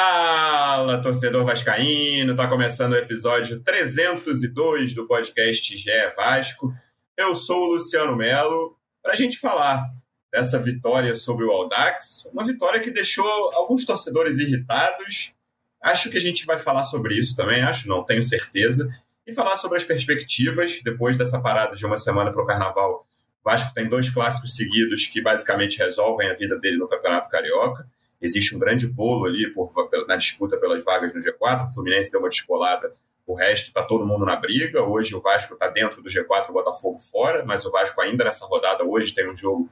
Fala, torcedor vascaíno! Tá começando o episódio 302 do podcast GE Vasco. Eu sou o Luciano Melo para a gente falar dessa vitória sobre o Aldax, uma vitória que deixou alguns torcedores irritados. Acho que a gente vai falar sobre isso também, acho não, tenho certeza, e falar sobre as perspectivas depois dessa parada de uma semana para o Carnaval. O Vasco tem dois clássicos seguidos que basicamente resolvem a vida dele no Campeonato Carioca existe um grande bolo ali por, na disputa pelas vagas no G4. O Fluminense deu uma descolada, o resto está todo mundo na briga. Hoje o Vasco está dentro do G4, o Botafogo fora, mas o Vasco ainda nessa rodada hoje tem um jogo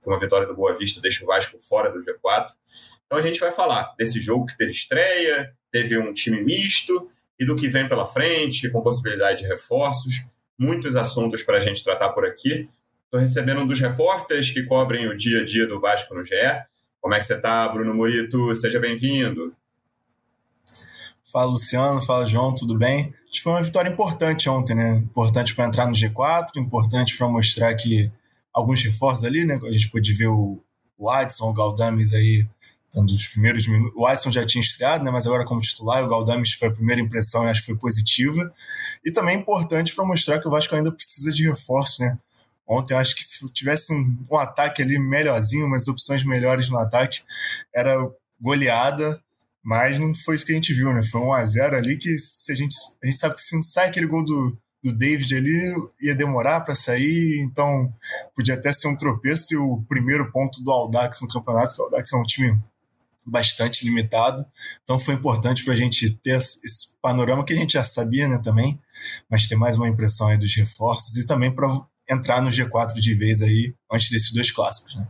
com uma vitória do Boa Vista deixa o Vasco fora do G4. Então a gente vai falar desse jogo que teve estreia, teve um time misto e do que vem pela frente, com possibilidade de reforços. Muitos assuntos para a gente tratar por aqui. Estou recebendo um dos repórteres que cobrem o dia a dia do Vasco no GE. Como é que você está, Bruno Murito? Seja bem-vindo. Fala, Luciano. Fala, João. Tudo bem? Acho que foi uma vitória importante ontem, né? Importante para entrar no G4, importante para mostrar que alguns reforços ali, né? A gente pôde ver o, Adson, o Galdames aí, tanto dos primeiros minutos. O Adson já tinha estreado, né? Mas agora como titular, o Galdames foi a primeira impressão e acho que foi positiva. E também importante para mostrar que o Vasco ainda precisa de reforço, né? Ontem. Eu acho que se tivesse um, um ataque ali melhorzinho, umas opções melhores no ataque, era goleada, mas não foi isso que a gente viu, né? Foi um a 0 ali que se a gente, a gente sabe que se não sai aquele gol do, do David ali, ia demorar para sair, então podia até ser um tropeço e o primeiro ponto do Aldax no campeonato, que o Aldax é um time bastante limitado, então foi importante para a gente ter esse panorama que a gente já sabia, né, também, mas ter mais uma impressão aí dos reforços e também para entrar no G4 de vez aí antes desses dois clássicos, né?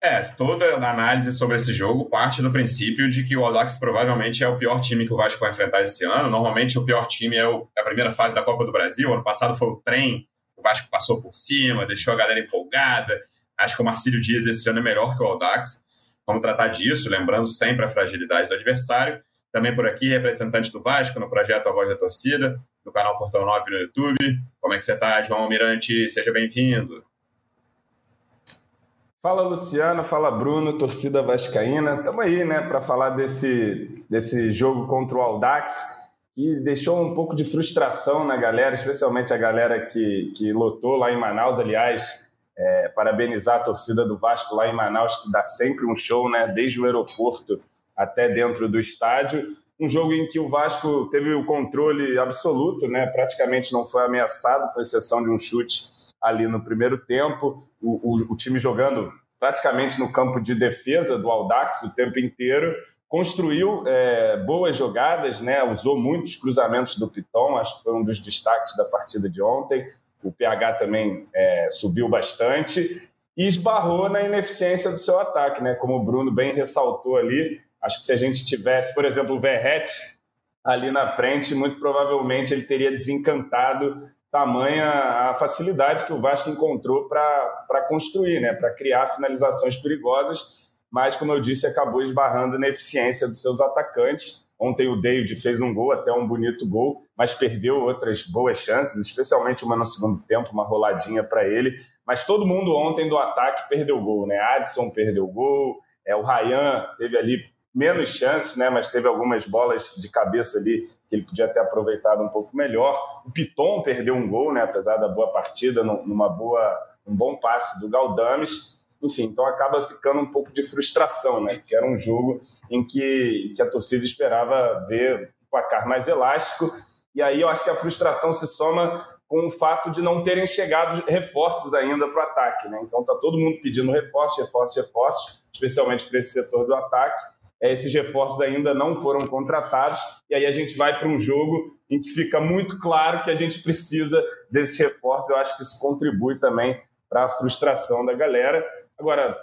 É, toda a análise sobre esse jogo parte do princípio de que o Audax provavelmente é o pior time que o Vasco vai enfrentar esse ano. Normalmente o pior time é, o, é a primeira fase da Copa do Brasil. Ano passado foi o trem, o Vasco passou por cima, deixou a galera empolgada. Acho que o Marcílio Dias esse ano é melhor que o Audax. Vamos tratar disso, lembrando sempre a fragilidade do adversário. Também por aqui, representante do Vasco no projeto A Voz da Torcida, do canal Portão 9 no YouTube. Como é que você está, João Almirante? Seja bem-vindo. Fala Luciano, fala Bruno, torcida vascaína. Estamos aí, né, para falar desse, desse jogo contra o Aldax, que deixou um pouco de frustração na galera, especialmente a galera que, que lotou lá em Manaus. Aliás, é, parabenizar a torcida do Vasco lá em Manaus, que dá sempre um show, né, desde o aeroporto até dentro do estádio um jogo em que o Vasco teve o controle absoluto, né? praticamente não foi ameaçado, com exceção de um chute ali no primeiro tempo. O, o, o time jogando praticamente no campo de defesa do Aldax o tempo inteiro. Construiu é, boas jogadas, né? usou muitos cruzamentos do Piton, acho que foi um dos destaques da partida de ontem. O PH também é, subiu bastante e esbarrou na ineficiência do seu ataque, né? como o Bruno bem ressaltou ali Acho que se a gente tivesse, por exemplo, o Verret ali na frente, muito provavelmente ele teria desencantado tamanha a facilidade que o Vasco encontrou para construir, né, para criar finalizações perigosas, mas, como eu disse, acabou esbarrando na eficiência dos seus atacantes. Ontem o David fez um gol, até um bonito gol, mas perdeu outras boas chances, especialmente uma no segundo tempo, uma roladinha para ele. Mas todo mundo ontem do ataque perdeu gol, né? Adson perdeu gol, é, o Ryan teve ali menos chances, né? Mas teve algumas bolas de cabeça ali que ele podia ter aproveitado um pouco melhor. O Piton perdeu um gol, né? Apesar da boa partida, numa boa, um bom passe do Galdames. Enfim, então acaba ficando um pouco de frustração, né? Porque era um jogo em que, que a torcida esperava ver um placar mais elástico. E aí eu acho que a frustração se soma com o fato de não terem chegado reforços ainda para o ataque, né? Então tá todo mundo pedindo reforços, reforços, reforços, especialmente para esse setor do ataque esses reforços ainda não foram contratados, e aí a gente vai para um jogo em que fica muito claro que a gente precisa desses reforços. Eu acho que isso contribui também para a frustração da galera. Agora,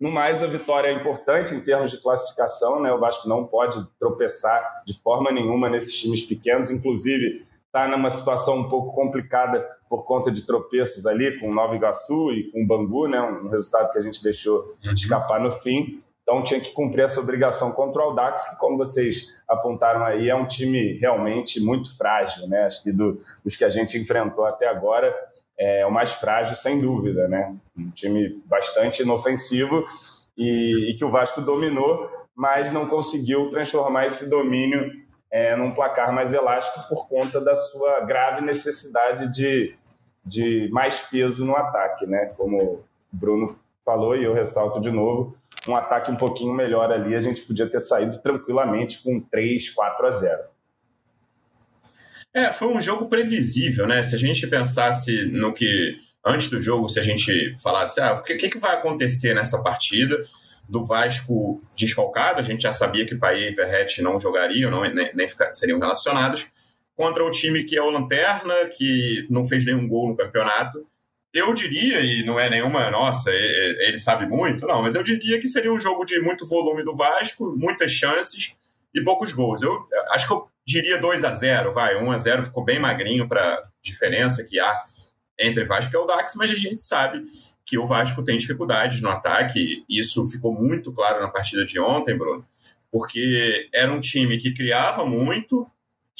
no mais, a vitória é importante em termos de classificação, né? O Vasco não pode tropeçar de forma nenhuma nesses times pequenos, inclusive está numa situação um pouco complicada por conta de tropeços ali com Nova Iguaçu e com Bangu, né? Um resultado que a gente deixou uhum. escapar no fim. Então tinha que cumprir essa obrigação contra o Audax, que, como vocês apontaram aí, é um time realmente muito frágil, né? Acho que do, dos que a gente enfrentou até agora é o mais frágil, sem dúvida, né? Um time bastante inofensivo e, e que o Vasco dominou, mas não conseguiu transformar esse domínio é, num placar mais elástico por conta da sua grave necessidade de, de mais peso no ataque, né? Como o Bruno falou e eu ressalto de novo, um ataque um pouquinho melhor ali, a gente podia ter saído tranquilamente com 3, 4 a 0. É, foi um jogo previsível, né? Se a gente pensasse no que antes do jogo, se a gente falasse, ah, o que, que vai acontecer nessa partida do Vasco desfalcado, a gente já sabia que Paê e Verrete não jogariam, não, nem, nem ficar, seriam relacionados, contra o time que é o Lanterna, que não fez nenhum gol no campeonato. Eu diria, e não é nenhuma, nossa, ele sabe muito, não, mas eu diria que seria um jogo de muito volume do Vasco, muitas chances e poucos gols. Eu acho que eu diria 2 a 0 vai, 1 a 0 ficou bem magrinho para diferença que há entre Vasco e o Dax, mas a gente sabe que o Vasco tem dificuldades no ataque. Isso ficou muito claro na partida de ontem, Bruno, porque era um time que criava muito,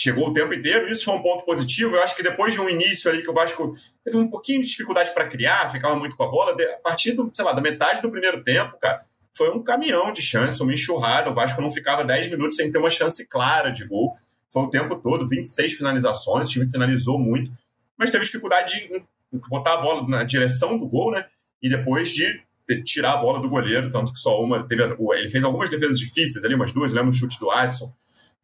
chegou o tempo inteiro, isso foi um ponto positivo. Eu acho que depois de um início ali que o Vasco teve um pouquinho de dificuldade para criar, ficava muito com a bola, a partir do, sei lá, da metade do primeiro tempo, cara, foi um caminhão de chance, uma enxurrada. O Vasco não ficava 10 minutos sem ter uma chance clara de gol. Foi o tempo todo, 26 finalizações, o time finalizou muito, mas teve dificuldade de botar a bola na direção do gol, né? E depois de tirar a bola do goleiro, tanto que só uma teve. Ele fez algumas defesas difíceis ali, umas duas, lembra o chute do Adson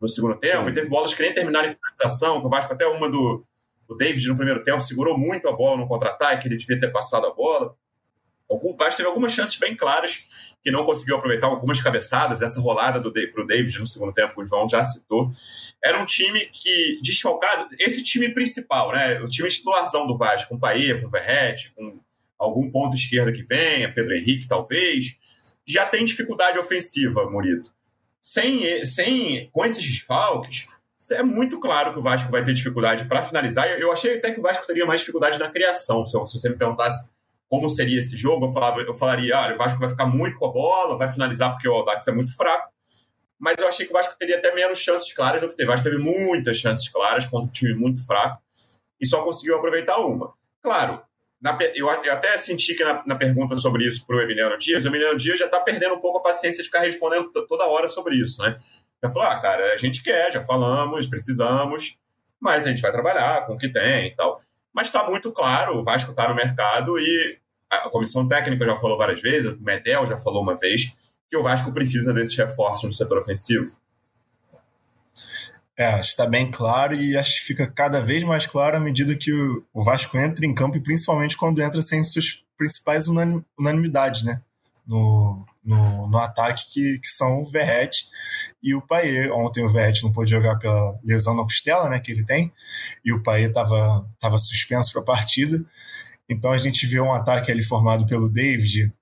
no segundo tempo, e teve bolas que nem terminaram em finalização, que o Vasco até uma do, do David no primeiro tempo segurou muito a bola no contra-ataque, ele devia ter passado a bola. O Vasco teve algumas chances bem claras que não conseguiu aproveitar algumas cabeçadas. Essa rolada do para o David no segundo tempo, que o João já citou. Era um time que, desfalcado, esse time principal, né? O time titularzão do Vasco, com o Paê, com o Verrete, com algum ponto esquerda que venha, Pedro Henrique talvez, já tem dificuldade ofensiva, Murito. Sem, sem, com esses desfalques, é muito claro que o Vasco vai ter dificuldade para finalizar. Eu achei até que o Vasco teria mais dificuldade na criação. Se, você me perguntasse como seria esse jogo, eu, falava, eu falaria, olha, o Vasco vai ficar muito com a bola, vai finalizar porque o Audax é muito fraco, mas eu achei que o Vasco teria até menos chances claras do que teve. O Vasco teve muitas chances claras contra um time muito fraco e só conseguiu aproveitar uma. Claro, na, eu, eu, até senti que na, na pergunta sobre isso para o Emiliano Dias, o Emiliano Dias já está perdendo um pouco a paciência de ficar respondendo toda hora sobre isso, né? Já falou, ah, cara, a gente quer, já falamos, precisamos, mas a gente vai trabalhar com o que tem e tal. Mas está muito claro, o Vasco está no mercado e a comissão técnica já falou várias vezes, o Medel já falou uma vez, que o Vasco precisa desses reforços no setor ofensivo. É, está bem claro e acho que fica cada vez mais claro à medida que o Vasco entra em campo e principalmente quando entra sem suas principais unanimidades, né? No, no, no, ataque, que, que são o Verrete e o Paê. Ontem o Verrete não pôde jogar pela lesão na costela, né, que ele tem, e o Paê estava tava suspenso para a partida. Então a gente vê um ataque ali formado pelo David,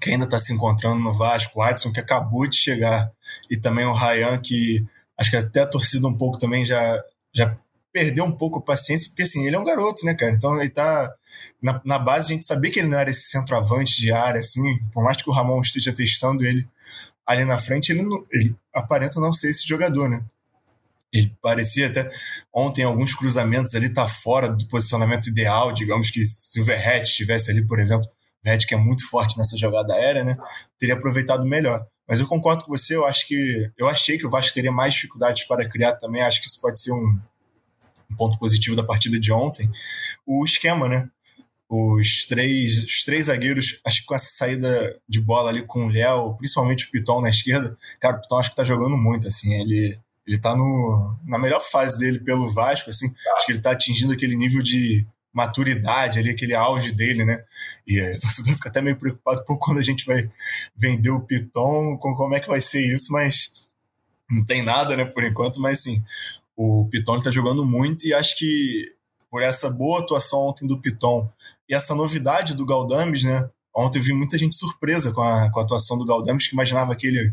que ainda está se encontrando no Vasco, o Adson, que acabou de chegar, e também o Ryan, que acho que até a torcida um pouco também já, já perdeu um pouco a paciência, porque assim, ele é um garoto, né, cara? Então ele tá. Na, na base a gente sabia que ele não era esse centroavante de área, assim, por mais que o Ramon esteja testando ele ali na frente, ele, não, ele aparenta não ser esse jogador, né? Ele parecia até ontem alguns cruzamentos ali tá fora do posicionamento ideal, digamos que se o Verret estivesse ali, por exemplo, Verret que é muito forte nessa jogada aérea, né, teria aproveitado melhor. Mas eu concordo com você, eu acho que eu achei que o Vasco teria mais dificuldades para criar também, acho que isso pode ser um, um ponto positivo da partida de ontem, o esquema, né? Os três, os três zagueiros, acho que com essa saída de bola ali com o Léo, principalmente o Piton na esquerda, cara, o Piton acho que tá jogando muito, assim, ele, ele tá no, na melhor fase dele pelo Vasco, assim, acho que ele tá atingindo aquele nível de maturidade ali, aquele auge dele, né? E a torcedor fica até meio preocupado por quando a gente vai vender o Piton, com como é que vai ser isso, mas não tem nada, né, por enquanto, mas assim, o Piton está jogando muito e acho que por essa boa atuação ontem do Piton e essa novidade do Galdames, né? Ontem eu vi muita gente surpresa com a, com a atuação do Galdames, que imaginava aquele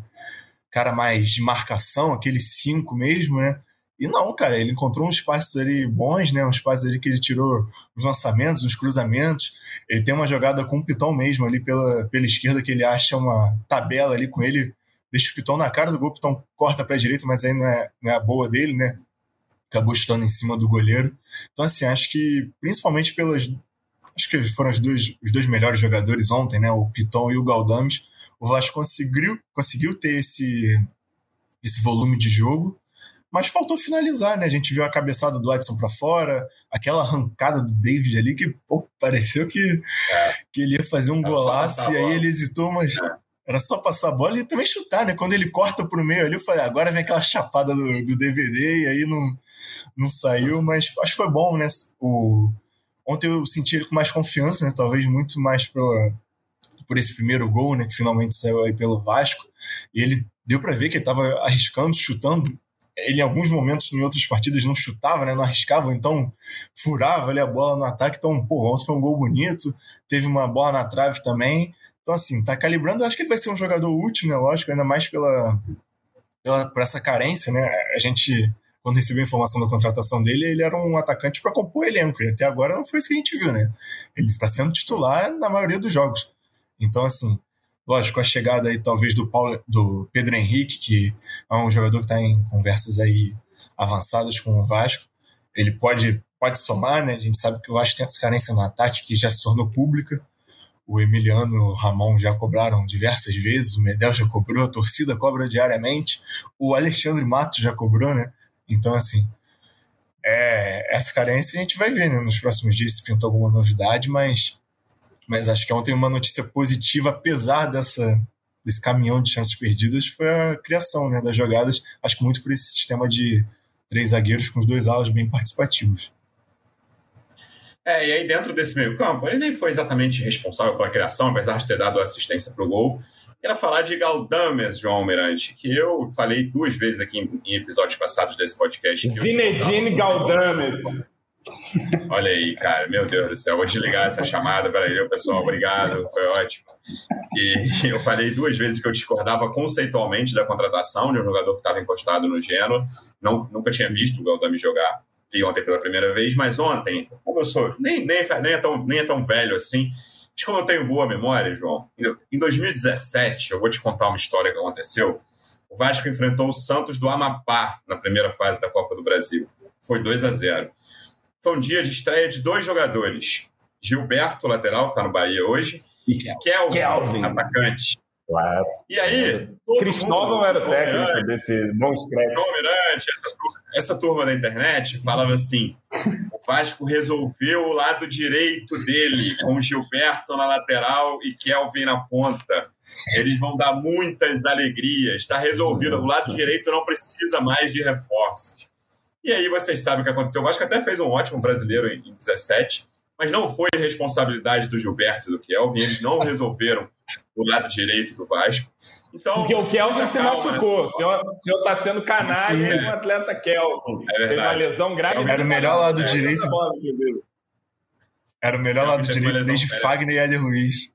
cara mais de marcação, aquele 5 mesmo, né? E não, cara, ele encontrou uns passes ali bons, né? Uns passes ali que ele tirou os lançamentos, os cruzamentos. Ele tem uma jogada com o Piton mesmo ali pela, pela esquerda, que ele acha uma tabela ali com ele, deixa o Piton na cara do gol, o Piton corta para a direita, mas aí não é, não é a boa dele, né? acabou estando em cima do goleiro. Então, assim, acho que principalmente pelas. Acho que foram os dois, os dois melhores jogadores ontem, né? O Piton e o Galdames. o Vasco conseguiu, conseguiu ter esse, esse volume de jogo, mas faltou finalizar, né? A gente viu a cabeçada do Edson para fora, aquela arrancada do David ali que pô, pareceu que, é. que ele ia fazer um golaço e aí ele hesitou, mas é. era só passar a bola e também chutar, né? Quando ele corta pro meio ali, eu falei, agora vem aquela chapada do, do DVD e aí não, não saiu, mas acho que foi bom, né? O, ontem eu senti ele com mais confiança, né? Talvez muito mais pela, por esse primeiro gol, né? Que finalmente saiu aí pelo Vasco. E ele deu para ver que ele estava arriscando, chutando ele em alguns momentos em outras partidas não chutava, né, não arriscava, então furava ali a bola no ataque. Então, pô, ontem foi um gol bonito, teve uma bola na trave também. Então, assim, tá calibrando. Acho que ele vai ser um jogador útil, né? Lógico, ainda mais pela, pela por essa carência, né? A gente, quando recebeu a informação da contratação dele, ele era um atacante para compor elenco. E até agora não foi isso que a gente viu, né? Ele está sendo titular na maioria dos jogos. Então, assim, Lógico, a chegada aí talvez do, Paulo, do Pedro Henrique, que é um jogador que está em conversas aí avançadas com o Vasco, ele pode, pode somar, né? A gente sabe que o Vasco tem essa carência no ataque que já se tornou pública. O Emiliano o Ramon já cobraram diversas vezes, o Medel já cobrou, a torcida cobra diariamente, o Alexandre Matos já cobrou, né? Então, assim, é, essa carência a gente vai ver né, nos próximos dias se pintou alguma novidade, mas mas acho que ontem uma notícia positiva, apesar dessa, desse caminhão de chances perdidas, foi a criação né, das jogadas. Acho que muito por esse sistema de três zagueiros com os dois alas bem participativos. É, e aí dentro desse meio campo, ele nem foi exatamente responsável pela criação, apesar de ter dado assistência para o gol. Quero falar de Galdames, João Almirante, que eu falei duas vezes aqui em, em episódios passados desse podcast. Zinedine Galdames. Olha aí, cara, meu Deus do céu, vou desligar essa chamada. Peraí, pessoal, obrigado, foi ótimo. E eu falei duas vezes que eu discordava conceitualmente da contratação de um jogador que estava encostado no Genoa. Não, nunca tinha visto o Galdami jogar. Vi ontem pela primeira vez, mas ontem, como eu sou, nem, nem, nem, é, tão, nem é tão velho assim, mas como eu tenho boa memória, João, em 2017, eu vou te contar uma história que aconteceu. O Vasco enfrentou o Santos do Amapá na primeira fase da Copa do Brasil. Foi 2 a 0 foi um dia de estreia de dois jogadores. Gilberto, lateral, que está no Bahia hoje, e Kelvin, Kelvin. atacante. Claro. E aí. Cristóvão era o técnico desse bom scratch. Mirante, essa, essa turma da internet falava assim: o Vasco resolveu o lado direito dele, com Gilberto na lateral e Kelvin na ponta. Eles vão dar muitas alegrias. Está resolvido. O lado direito não precisa mais de reforços. E aí vocês sabem o que aconteceu. O Vasco até fez um ótimo brasileiro em 17, mas não foi responsabilidade do Gilberto e do Kelvin. Eles não resolveram o lado direito do Vasco. Então, Porque o Kelvin se machucou. Né? O senhor está sendo canalha com o atleta Kelvin. É Teve uma lesão grave. Era o melhor lado é, direito. Era o melhor lado direito desde Fagner e Éder Luiz.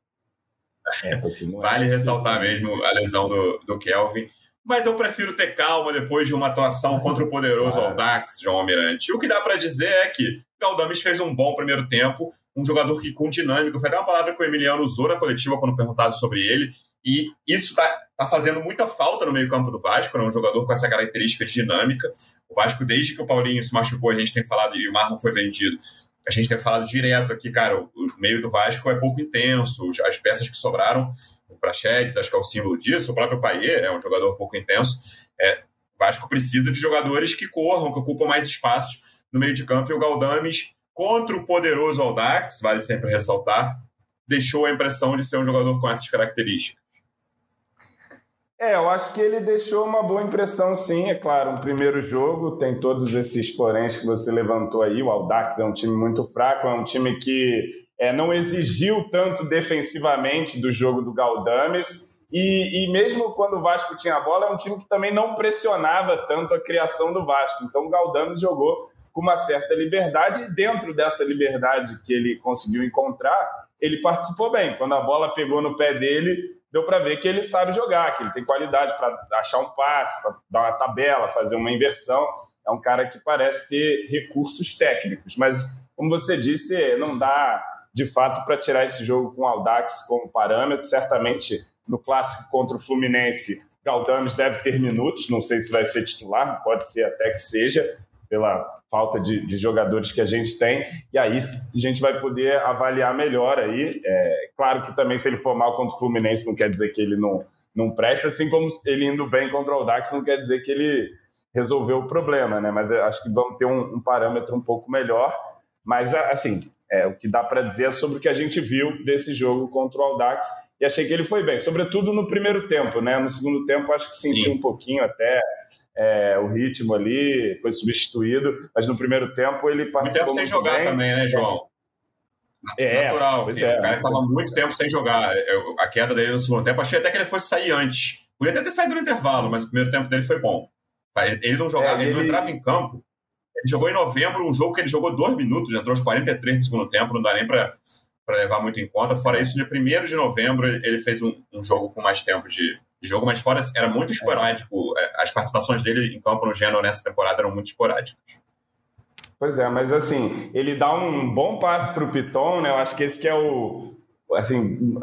É, vale ressaltar mesmo a lesão do, do Kelvin mas eu prefiro ter calma depois de uma atuação contra o poderoso Aldax, João Almirante. O que dá para dizer é que Galdames fez um bom primeiro tempo, um jogador que com dinâmico, foi até uma palavra que o Emiliano usou na coletiva quando perguntado sobre ele, e isso está tá fazendo muita falta no meio-campo do Vasco, né? um jogador com essa característica de dinâmica. O Vasco, desde que o Paulinho se machucou, a gente tem falado, e o Marlon foi vendido, a gente tem falado direto aqui, cara, o meio do Vasco é pouco intenso, as peças que sobraram o Prachedes, acho que é o símbolo disso, o próprio Paier é um jogador um pouco intenso. É, Vasco precisa de jogadores que corram, que ocupam mais espaços no meio de campo, e o Galdames, contra o poderoso Aldax, vale sempre ressaltar, deixou a impressão de ser um jogador com essas características. É, eu acho que ele deixou uma boa impressão, sim. É claro, um primeiro jogo tem todos esses poréns que você levantou aí. O Aldax é um time muito fraco, é um time que é, não exigiu tanto defensivamente do jogo do Galdames. E, e, mesmo quando o Vasco tinha a bola, é um time que também não pressionava tanto a criação do Vasco. Então o Galdames jogou com uma certa liberdade e dentro dessa liberdade que ele conseguiu encontrar, ele participou bem. Quando a bola pegou no pé dele, deu para ver que ele sabe jogar, que ele tem qualidade para achar um passe, para dar uma tabela, fazer uma inversão. É um cara que parece ter recursos técnicos, mas como você disse, não dá de fato, para tirar esse jogo com o Aldax como parâmetro. Certamente, no clássico contra o Fluminense, Galdames deve ter minutos, não sei se vai ser titular, pode ser até que seja, pela falta de, de, jogadores que a gente tem, e aí a gente vai poder avaliar melhor aí. É, claro que também se ele for mal contra o Fluminense não quer dizer que ele não, não presta, assim como ele indo bem contra o Dax não quer dizer que ele resolveu o problema, né? Mas acho que vamos ter um, um parâmetro um pouco melhor. Mas, assim, é, o que dá para dizer é sobre o que a gente viu desse jogo contra o Aldax e achei que ele foi bem, sobretudo no primeiro tempo, né? No segundo tempo acho que sentiu um pouquinho até é, o ritmo ali, foi substituído, mas no primeiro tempo ele participou muito tempo sem jogar bem. também, né, João? É, natural. Pois é, o cara estava muito tempo sem jogar. A queda dele no segundo tempo, achei até que ele fosse sair antes. Podia até ter saído no intervalo, mas o primeiro tempo dele foi bom. Ele não jogava, é, ele... ele não entrava em campo ele jogou em novembro, um jogo que ele jogou dois minutos, entrou aos 43 do segundo tempo, não dá nem para levar muito em conta. Fora isso, dia 1 de novembro, ele fez um, um jogo com mais tempo de, de, jogo, mas fora era muito esporádico. É, as participações dele em campo no Genoa nessa temporada eram muito esporádicas. Pois é, mas assim, ele dá um bom passe para o Piton, né? Eu acho que esse que é o, assim,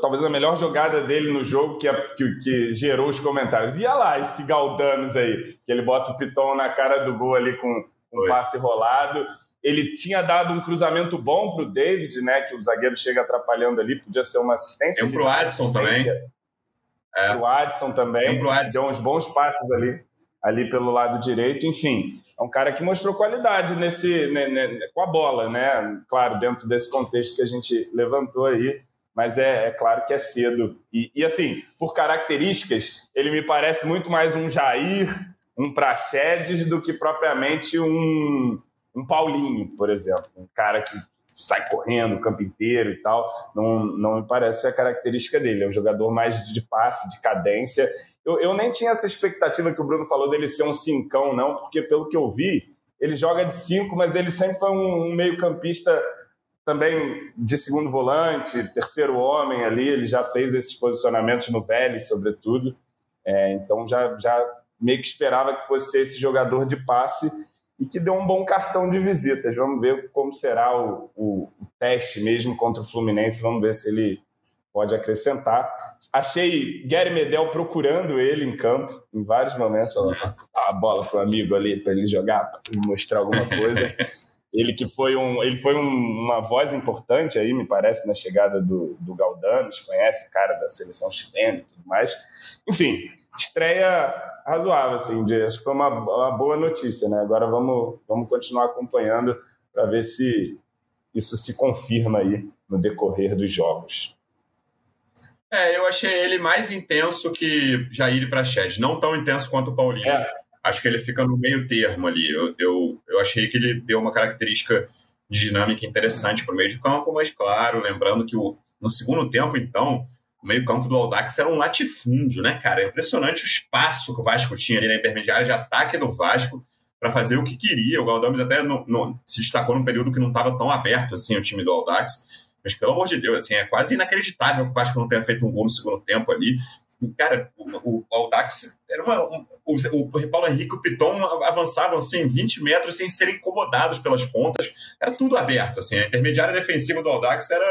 talvez a melhor jogada dele no jogo que, que, que, gerou os comentários. Ia lá esse Galdames aí, que ele bota o Piton na cara do gol ali com um Foi. passe rolado. Ele tinha dado um cruzamento bom para o David, né? Que o zagueiro chega atrapalhando ali, podia ser uma assistência. Tem para o Adson também. É. Para o Adson também. Tem Adson. Deu uns bons passes ali, ali pelo lado direito. Enfim, é um cara que mostrou qualidade nesse, né, né, com a bola, né? Claro, dentro desse contexto que a gente levantou aí, mas é, é claro que é cedo. E, e, assim, por características, ele me parece muito mais um Jair, um Praxedes, do que propriamente um, um Paulinho, por exemplo. Um cara que sai correndo o campo inteiro e tal. Não, não me parece a característica dele. É um jogador mais de passe, de cadência eu, eu nem tinha essa expectativa que o Bruno falou dele ser um cincão, não, porque pelo que eu vi, ele joga de cinco, mas ele sempre foi um, um meio-campista também de segundo volante, terceiro homem ali. Ele já fez esses posicionamentos no Vélez, sobretudo. É, então já, já meio que esperava que fosse esse jogador de passe e que deu um bom cartão de visitas. Vamos ver como será o, o, o teste mesmo contra o Fluminense. Vamos ver se ele pode acrescentar. Achei Gary Medel procurando ele em campo em vários momentos. A bola para o amigo ali para ele jogar, para mostrar alguma coisa. ele que foi um, ele foi um, uma voz importante aí, me parece, na chegada do, do Galdames, conhece o cara da seleção chilena e tudo mais. Enfim, estreia razoável, assim, de, acho que foi uma, uma boa notícia, né? Agora vamos, vamos continuar acompanhando para ver se isso se confirma aí no decorrer dos jogos. É, eu achei ele mais intenso que Jair e Praxedes. Não tão intenso quanto o Paulinho. É. Acho que ele fica no meio termo ali. Eu, eu, eu achei que ele deu uma característica de dinâmica interessante para o meio de campo, mas claro, lembrando que o, no segundo tempo, então, o meio-campo do Aldax era um latifúndio, né, cara? É impressionante o espaço que o Vasco tinha ali na intermediária de ataque do Vasco para fazer o que queria. O Galdames até no, no, se destacou num período que não estava tão aberto assim o time do Aldax. Mas, pelo amor de Deus, assim, é quase inacreditável que o Vasco não tenha feito um gol no segundo tempo ali. Cara, o, o Aldax era uma. Um, o, o Paulo Henrique e o Piton avançavam assim 20 metros sem serem incomodados pelas pontas. Era tudo aberto. Assim, a intermediária defensiva do Aldax era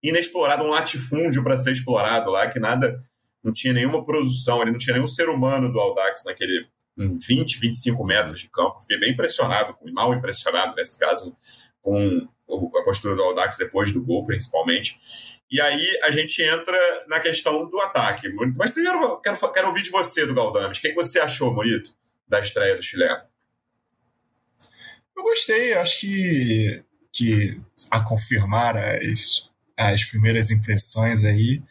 inexplorada, um latifúndio para ser explorado lá, que nada. Não tinha nenhuma produção, ele não tinha nenhum ser humano do Aldax naquele 20, 25 metros de campo. Fiquei bem impressionado, mal impressionado nesse caso, com a postura do Audax depois do gol, principalmente. E aí a gente entra na questão do ataque. Mas primeiro eu quero, quero ouvir de você, do Galdames. O que, que você achou, Morito, da estreia do chileno? Eu gostei, acho que, que a confirmar as, as primeiras impressões aí,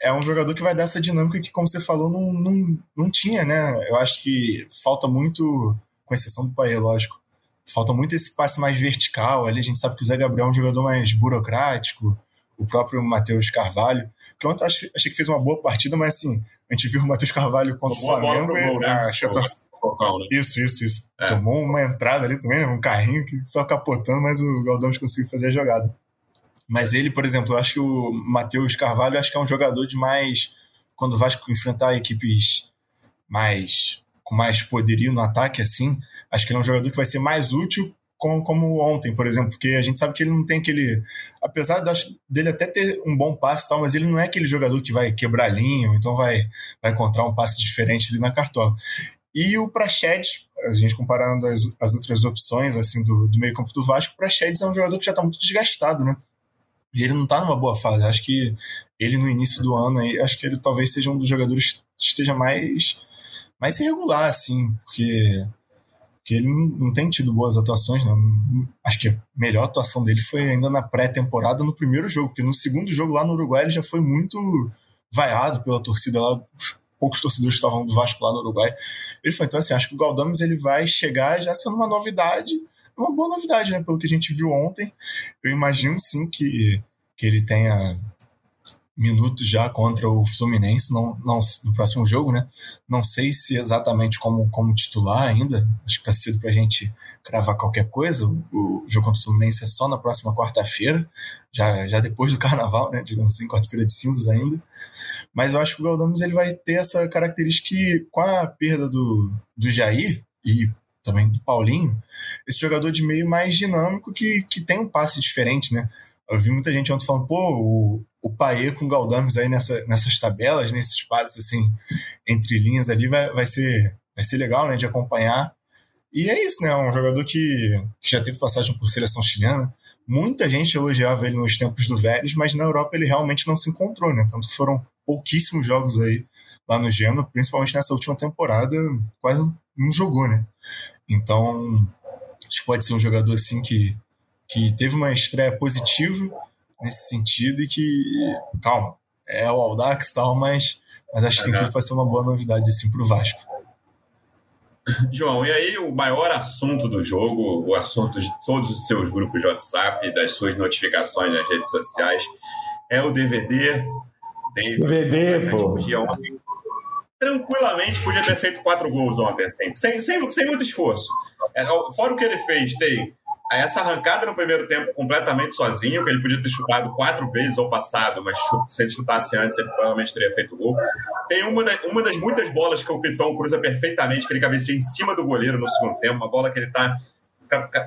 é um jogador que vai dar essa dinâmica que, como você falou, não, não, não tinha, né? Eu acho que falta muito, com exceção do Pai, lógico, falta muito esse passe mais vertical. Ali a gente sabe que o Zé Gabriel é um jogador mais burocrático, o próprio Matheus Carvalho, que ontem achei, achei que fez uma boa partida, mas assim, a gente viu o Matheus Carvalho contra o Flamengo. E, né? ah, acho né? Isso, isso, isso. É. Tomou uma entrada ali também, um carrinho que só capotando, mas o Galdão conseguiu fazer a jogada. Mas ele, por exemplo, eu acho que o Matheus Carvalho acho que é um jogador de mais. Quando o Vasco enfrentar equipes mais com mais poderio no ataque, assim, acho que ele é um jogador que vai ser mais útil como, como ontem, por exemplo, porque a gente sabe que ele não tem aquele. Apesar dele até ter um bom passe e tal, mas ele não é aquele jogador que vai quebrar linha, então vai, vai encontrar um passe diferente ali na cartola. E o Praxedes, a gente comparando as, as outras opções assim do, do meio campo do Vasco, o Praxedes é um jogador que já está muito desgastado, né? E ele não está numa boa fase. Acho que ele no início do ano, acho que ele talvez seja um dos jogadores que esteja mais, mais irregular, assim, porque, porque ele não, tem tido boas atuações. Né? Acho que a melhor atuação dele foi ainda na pré-temporada, no primeiro jogo, porque no segundo jogo lá no Uruguai ele já foi muito vaiado pela torcida lá, poucos torcedores estavam do Vasco lá no Uruguai. Ele foi, então assim, acho que o Galdames ele vai chegar já sendo uma novidade, uma boa novidade, né, pelo que a gente viu ontem. Eu imagino sim que, que ele tenha minutos já contra o Fluminense não, não, no próximo jogo, né? Não sei se exatamente como, como titular ainda, acho que tá cedo pra gente cravar qualquer coisa. O, o jogo contra o Fluminense é só na próxima quarta-feira, já, já depois do carnaval, né? Digamos assim, quarta-feira de cinzas ainda. Mas eu acho que o Galdames ele vai ter essa característica que, com a perda do, do Jair e também do Paulinho, esse jogador de meio mais dinâmico que, que tem um passe diferente, né? Eu vi muita gente ontem falando, pô, o, o Paê com o Galdames aí nessa, nessas tabelas, nesses passes assim, entre linhas ali, vai, vai, ser, vai ser legal, né, de acompanhar. E é isso, né? É um jogador que, que já teve passagem por seleção chilena. Muita gente elogiava ele nos tempos do Vélez, mas na Europa ele realmente não se encontrou, né? Tanto que foram pouquíssimos jogos aí lá no Genoa, principalmente nessa última temporada, quase não jogou, né? Então, acho que pode ser um jogador assim que, que teve uma estreia positiva nesse sentido e que, calma, é o Aldax e tal, mas, mas acho que tem tudo para ser uma boa novidade assim para o Vasco. João, e aí o maior assunto do jogo, o assunto de todos os seus grupos de WhatsApp, das suas notificações nas redes sociais, é o DVD DVD, pô. Ontem, tranquilamente podia ter feito quatro gols ontem, assim, sem, sem, sem muito esforço. É, fora o que ele fez, tem essa arrancada no primeiro tempo completamente sozinho, que ele podia ter chutado quatro vezes ao passado, mas se ele chutasse antes, ele provavelmente teria feito gol. Tem uma, da, uma das muitas bolas que o Piton cruza perfeitamente, que ele cabeceia em cima do goleiro no segundo tempo, uma bola que ele tá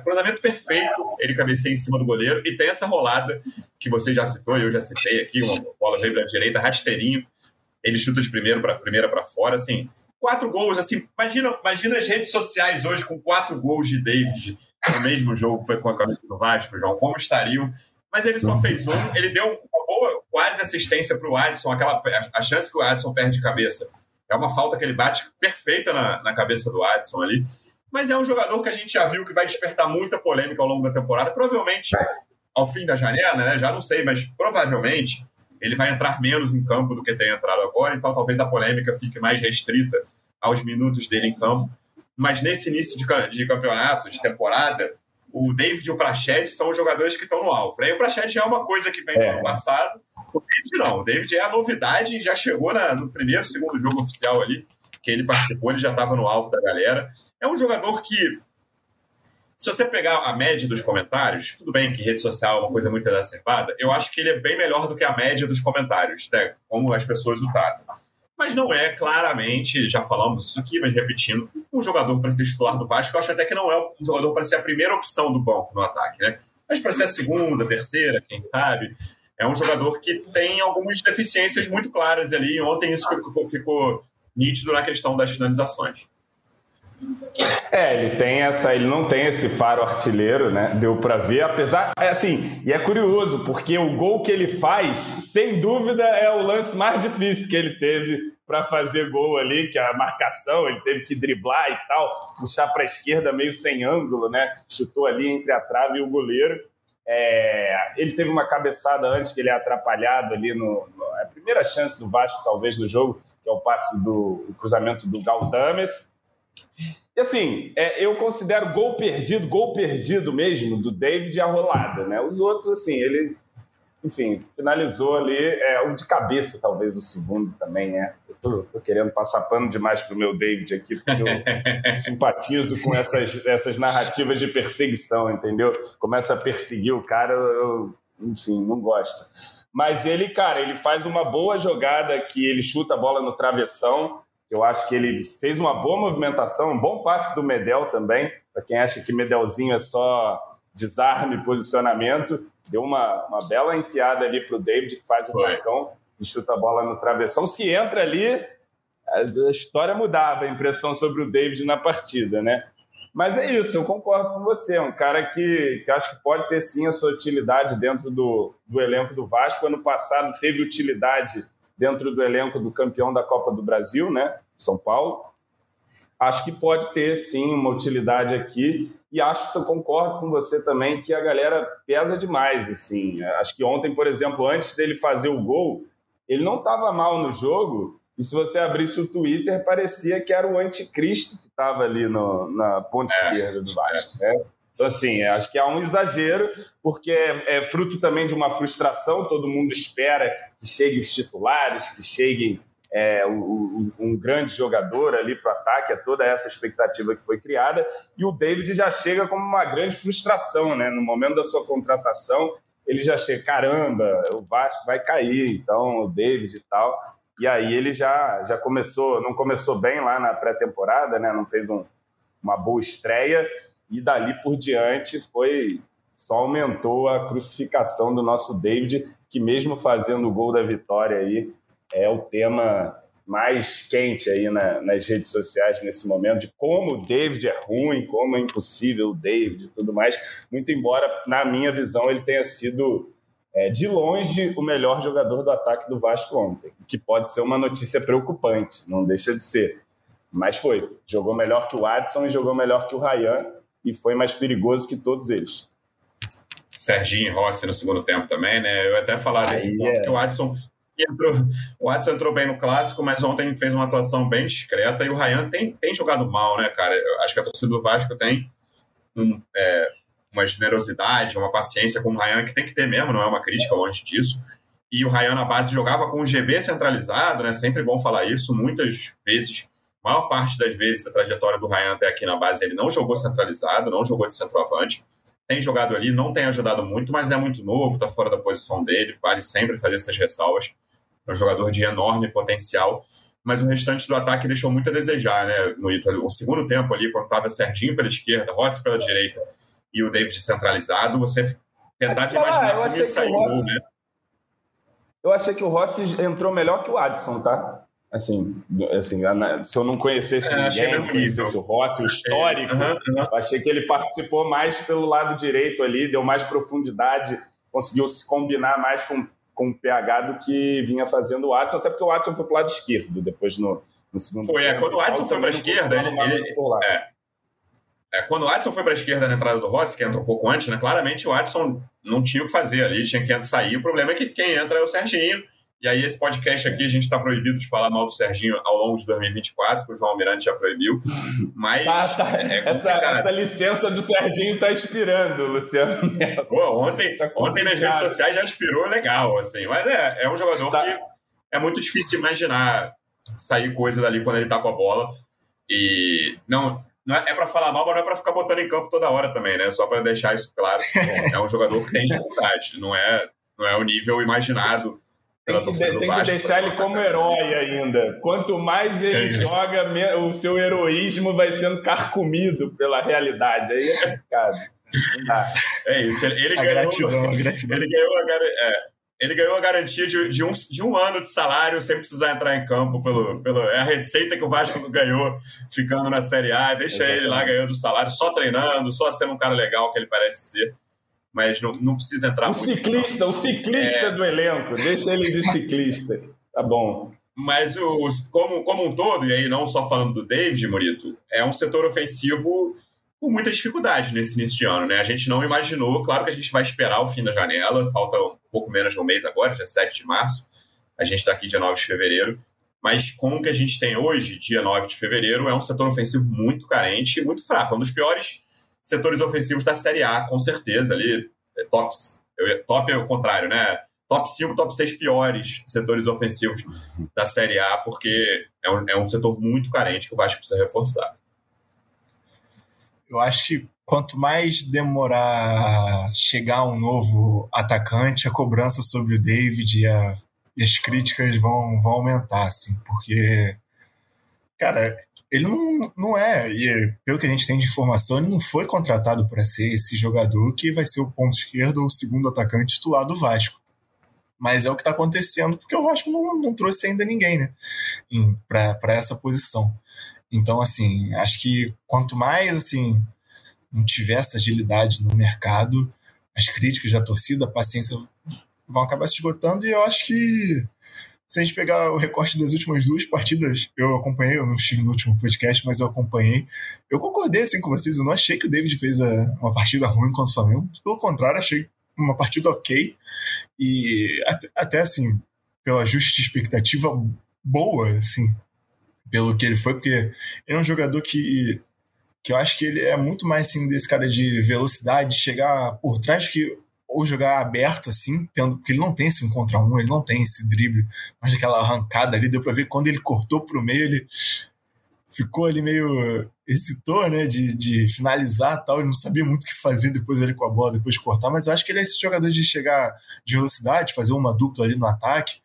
cruzamento perfeito, ele cabeceia em cima do goleiro, e tem essa rolada que você já citou, eu já citei aqui, uma bola veio da direita, rasteirinho, ele chuta de primeiro para primeira para fora, assim, quatro gols, assim, imagina, imagina as redes sociais hoje com quatro gols de David no mesmo jogo com a camisa do Vasco, João, como estariam? Mas ele só fez um, ele deu uma boa quase assistência para o Adson, aquela a chance que o Adson perde de cabeça. É uma falta que ele bate perfeita na, na cabeça do Adson ali mas é um jogador que a gente já viu que vai despertar muita polêmica ao longo da temporada. Provavelmente, ao fim da janela, né? Já não sei, mas provavelmente ele vai entrar menos em campo do que tem entrado agora, então talvez a polêmica fique mais restrita aos minutos dele em campo. Mas nesse início de, de campeonato, de temporada, o David e o Praxedes são os jogadores que estão no alvo. Né? E o já é uma coisa que vem é. do ano passado. O David não. O David é a novidade e já chegou na, no primeiro, segundo jogo oficial ali que ele participou, ele já estava no alvo da galera. É um jogador que, se você pegar a média dos comentários, tudo bem que rede social é uma coisa muito exacerbada, eu acho que ele é bem melhor do que a média dos comentários, né? como as pessoas o tratam. Mas não é claramente, já falamos isso aqui, mas repetindo, um jogador para ser titular do Vasco. Eu acho até que não é um jogador para ser a primeira opção do banco no ataque, né? Mas para ser a segunda, terceira, quem sabe. É um jogador que tem algumas deficiências muito claras ali. Ontem isso ficou, ficou nítido na questão das finalizações. É, ele tem essa, ele não tem esse faro artilheiro, né? Deu para ver, apesar, é assim, e é curioso porque o gol que ele faz, sem dúvida, é o lance mais difícil que ele teve para fazer gol ali, que é a marcação, ele teve que driblar e tal, puxar para a esquerda meio sem ângulo, né? Chutou ali entre a trave e o goleiro. É, ele teve uma cabeçada antes que ele é atrapalhado ali no, no a primeira chance do Vasco talvez no jogo que é o passe do o cruzamento do Galdames. E assim, é, eu considero gol perdido, gol perdido mesmo, do David a rolada, né? Os outros, assim, ele, enfim, finalizou ali, é, o de cabeça, talvez, o segundo também, né? Eu tô, tô querendo passar pano demais pro meu David aqui, porque eu simpatizo com essas, essas narrativas de perseguição, entendeu? Começa a perseguir o cara, eu, enfim, não gosto. Mas ele, cara, ele faz uma boa jogada que ele chuta a bola no travessão. Eu acho que ele fez uma boa movimentação, um bom passe do Medel também. Para quem acha que Medelzinho é só desarme, posicionamento, deu uma, uma bela enfiada ali para o David, que faz o Foi. e chuta a bola no travessão. Se entra ali, a história mudava, a impressão sobre o David na partida, né? Mas é isso, eu concordo com você. É um cara que, que acho que pode ter sim a sua utilidade dentro do, do elenco do Vasco. Ano passado teve utilidade dentro do elenco do campeão da Copa do Brasil, né? São Paulo. Acho que pode ter sim uma utilidade aqui. E acho que concordo com você também que a galera pesa demais. Assim. Acho que ontem, por exemplo, antes dele fazer o gol, ele não estava mal no jogo, e se você abrisse o Twitter, parecia que era o anticristo que estava ali no, na ponta é. esquerda do Vasco. É. Né? Então, assim, acho que há um exagero, porque é, é, fruto também de uma frustração. Todo mundo espera que cheguem os titulares, que cheguem é, o, um grande jogador ali para o ataque, é toda essa expectativa que foi criada. E o David já chega como uma grande frustração, né? No momento da sua contratação, ele já chega, caramba, o Vasco vai cair, então o David e tal. E aí ele já, já começou, não começou bem lá na pré-temporada, né? Não fez um, uma boa estreia e dali por diante foi só aumentou a crucificação do nosso David, que mesmo fazendo o gol da vitória aí é o tema mais quente aí na, nas redes sociais nesse momento de como o David é ruim, como é impossível o David e tudo mais. Muito embora na minha visão ele tenha sido é, de longe o melhor jogador do ataque do Vasco ontem, que pode ser uma notícia preocupante, não deixa de ser. Mas foi. Jogou melhor que o Adson e jogou melhor que o Ryan e foi mais perigoso que todos eles. Serginho Rossi no segundo tempo também, né? Eu até falar desse ponto é. que o Adson entrou, o Adson entrou bem no clássico, mas ontem fez uma atuação bem discreta e o Ryan tem, tem jogado mal, né, cara? Eu acho que a torcida do Vasco tem um, é, uma generosidade, uma paciência com o Ryan que tem que ter mesmo, não é uma crítica longe disso. E o Ryan na base jogava com o GB centralizado, né? Sempre bom falar isso. Muitas vezes, maior parte das vezes da trajetória do Ryan até aqui na base, ele não jogou centralizado, não jogou de centroavante. Tem jogado ali, não tem ajudado muito, mas é muito novo, está fora da posição dele, vale sempre fazer essas ressalvas. É um jogador de enorme potencial, mas o restante do ataque deixou muito a desejar, né? No o segundo tempo ali, quando estava Serginho pela esquerda, Rossi pela direita, e o David centralizado, você tentava imaginar como ia sair o gol, né? Eu achei que o Rossi entrou melhor que o Adson, tá? Assim, assim se eu não conhecesse é, ninguém, não conhecesse o Rossi, o histórico, uhum, uhum. achei que ele participou mais pelo lado direito ali, deu mais profundidade, conseguiu se combinar mais com, com o PH do que vinha fazendo o Adson, até porque o Adson foi pro lado esquerdo depois no, no segundo Foi, é, tempo. é, quando o Adson foi para a esquerda, ele, ele, é, é, quando o Adson foi para a esquerda na entrada do Rossi, que entrou um pouco antes, né, claramente o Adson não tinha o que fazer ali, tinha que sair. O problema é que quem entra é o Serginho. E aí, esse podcast aqui, a gente está proibido de falar mal do Serginho ao longo de 2024, que o João Almirante já proibiu. Mas. Tá, tá. É essa, essa, licença do Serginho está expirando, Luciano. Pô, ontem, tá ontem nas redes sociais já expirou legal, assim. Mas é, é um jogador tá. que é muito difícil de imaginar sair coisa dali quando ele está com a bola. E não, não é, é para falar mal, mas não é para ficar botando em campo toda hora também, né? Só para deixar isso claro. É um jogador que tem dificuldade, não é, não é o nível imaginado tem que, torcida tem que deixar ele como herói ainda. Quanto mais ele é joga, o seu heroísmo vai sendo carcomido pela realidade. Aí é complicado. É isso. Ele, ele ganhou, gratidão, gratidão. Ele ganhou a, é, ele ganhou a garantia de, de, um, de um ano de salário sem precisar entrar em campo. Pelo, pelo, é a receita que o Vasco ganhou ficando na Série A. Deixa Exatamente. ele lá ganhando o salário, só treinando, só sendo um cara legal que ele parece ser. Mas não, não precisa entrar o muito. Ciclista, o ciclista é... do elenco. Deixa ele de ciclista. Tá bom. Mas o, como, como um todo, e aí não só falando do David, Morito, é um setor ofensivo com muita dificuldade nesse início de ano, né? A gente não imaginou, claro que a gente vai esperar o fim da janela, falta um pouco menos de um mês agora, dia 7 de março, a gente está aqui dia 9 de fevereiro, mas com o que a gente tem hoje, dia 9 de fevereiro, é um setor ofensivo muito carente e muito fraco, um dos piores setores ofensivos da Série A, com certeza, ali, é top, top é o contrário, né? Top 5, top 6 piores setores ofensivos da Série A, porque é um, é um setor muito carente que o Vasco precisa reforçar. Eu acho que quanto mais demorar a chegar um novo atacante, a cobrança sobre o David e, a, e as críticas vão, vão aumentar, assim, porque, cara, ele não, não é, e pelo que a gente tem de informação, ele não foi contratado para ser esse jogador que vai ser o ponto esquerdo ou o segundo atacante titular do Vasco. Mas é o que está acontecendo, porque o Vasco não, não trouxe ainda ninguém, né? Para essa posição. Então, assim, acho que quanto mais assim não tiver essa agilidade no mercado, as críticas da torcida, a paciência vão acabar se esgotando e eu acho que se a gente pegar o recorte das últimas duas partidas, eu acompanhei, eu não estive no último podcast, mas eu acompanhei. Eu concordei assim com vocês, eu não achei que o David fez a, uma partida ruim contra o Flamengo. Pelo contrário, achei uma partida ok. E até, até assim, pelo ajuste de expectativa boa, assim, pelo que ele foi, porque ele é um jogador que, que eu acho que ele é muito mais assim desse cara de velocidade, de chegar por trás que ou jogar aberto assim, tendo, porque ele não tem esse um contra um, ele não tem esse drible, mas aquela arrancada ali, deu para ver quando ele cortou pro meio, ele ficou ali meio hesitou, né, de, de finalizar tal, ele não sabia muito o que fazer depois ali com a bola, depois de cortar, mas eu acho que ele é esse jogador de chegar de velocidade, fazer uma dupla ali no ataque,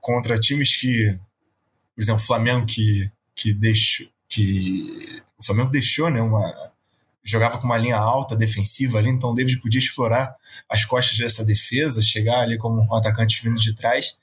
contra times que, por exemplo, o Flamengo que, que deixou, que o Flamengo deixou, né, uma jogava com uma linha alta, defensiva ali, então o David podia explorar as costas dessa defesa, chegar ali como um atacante vindo de trás.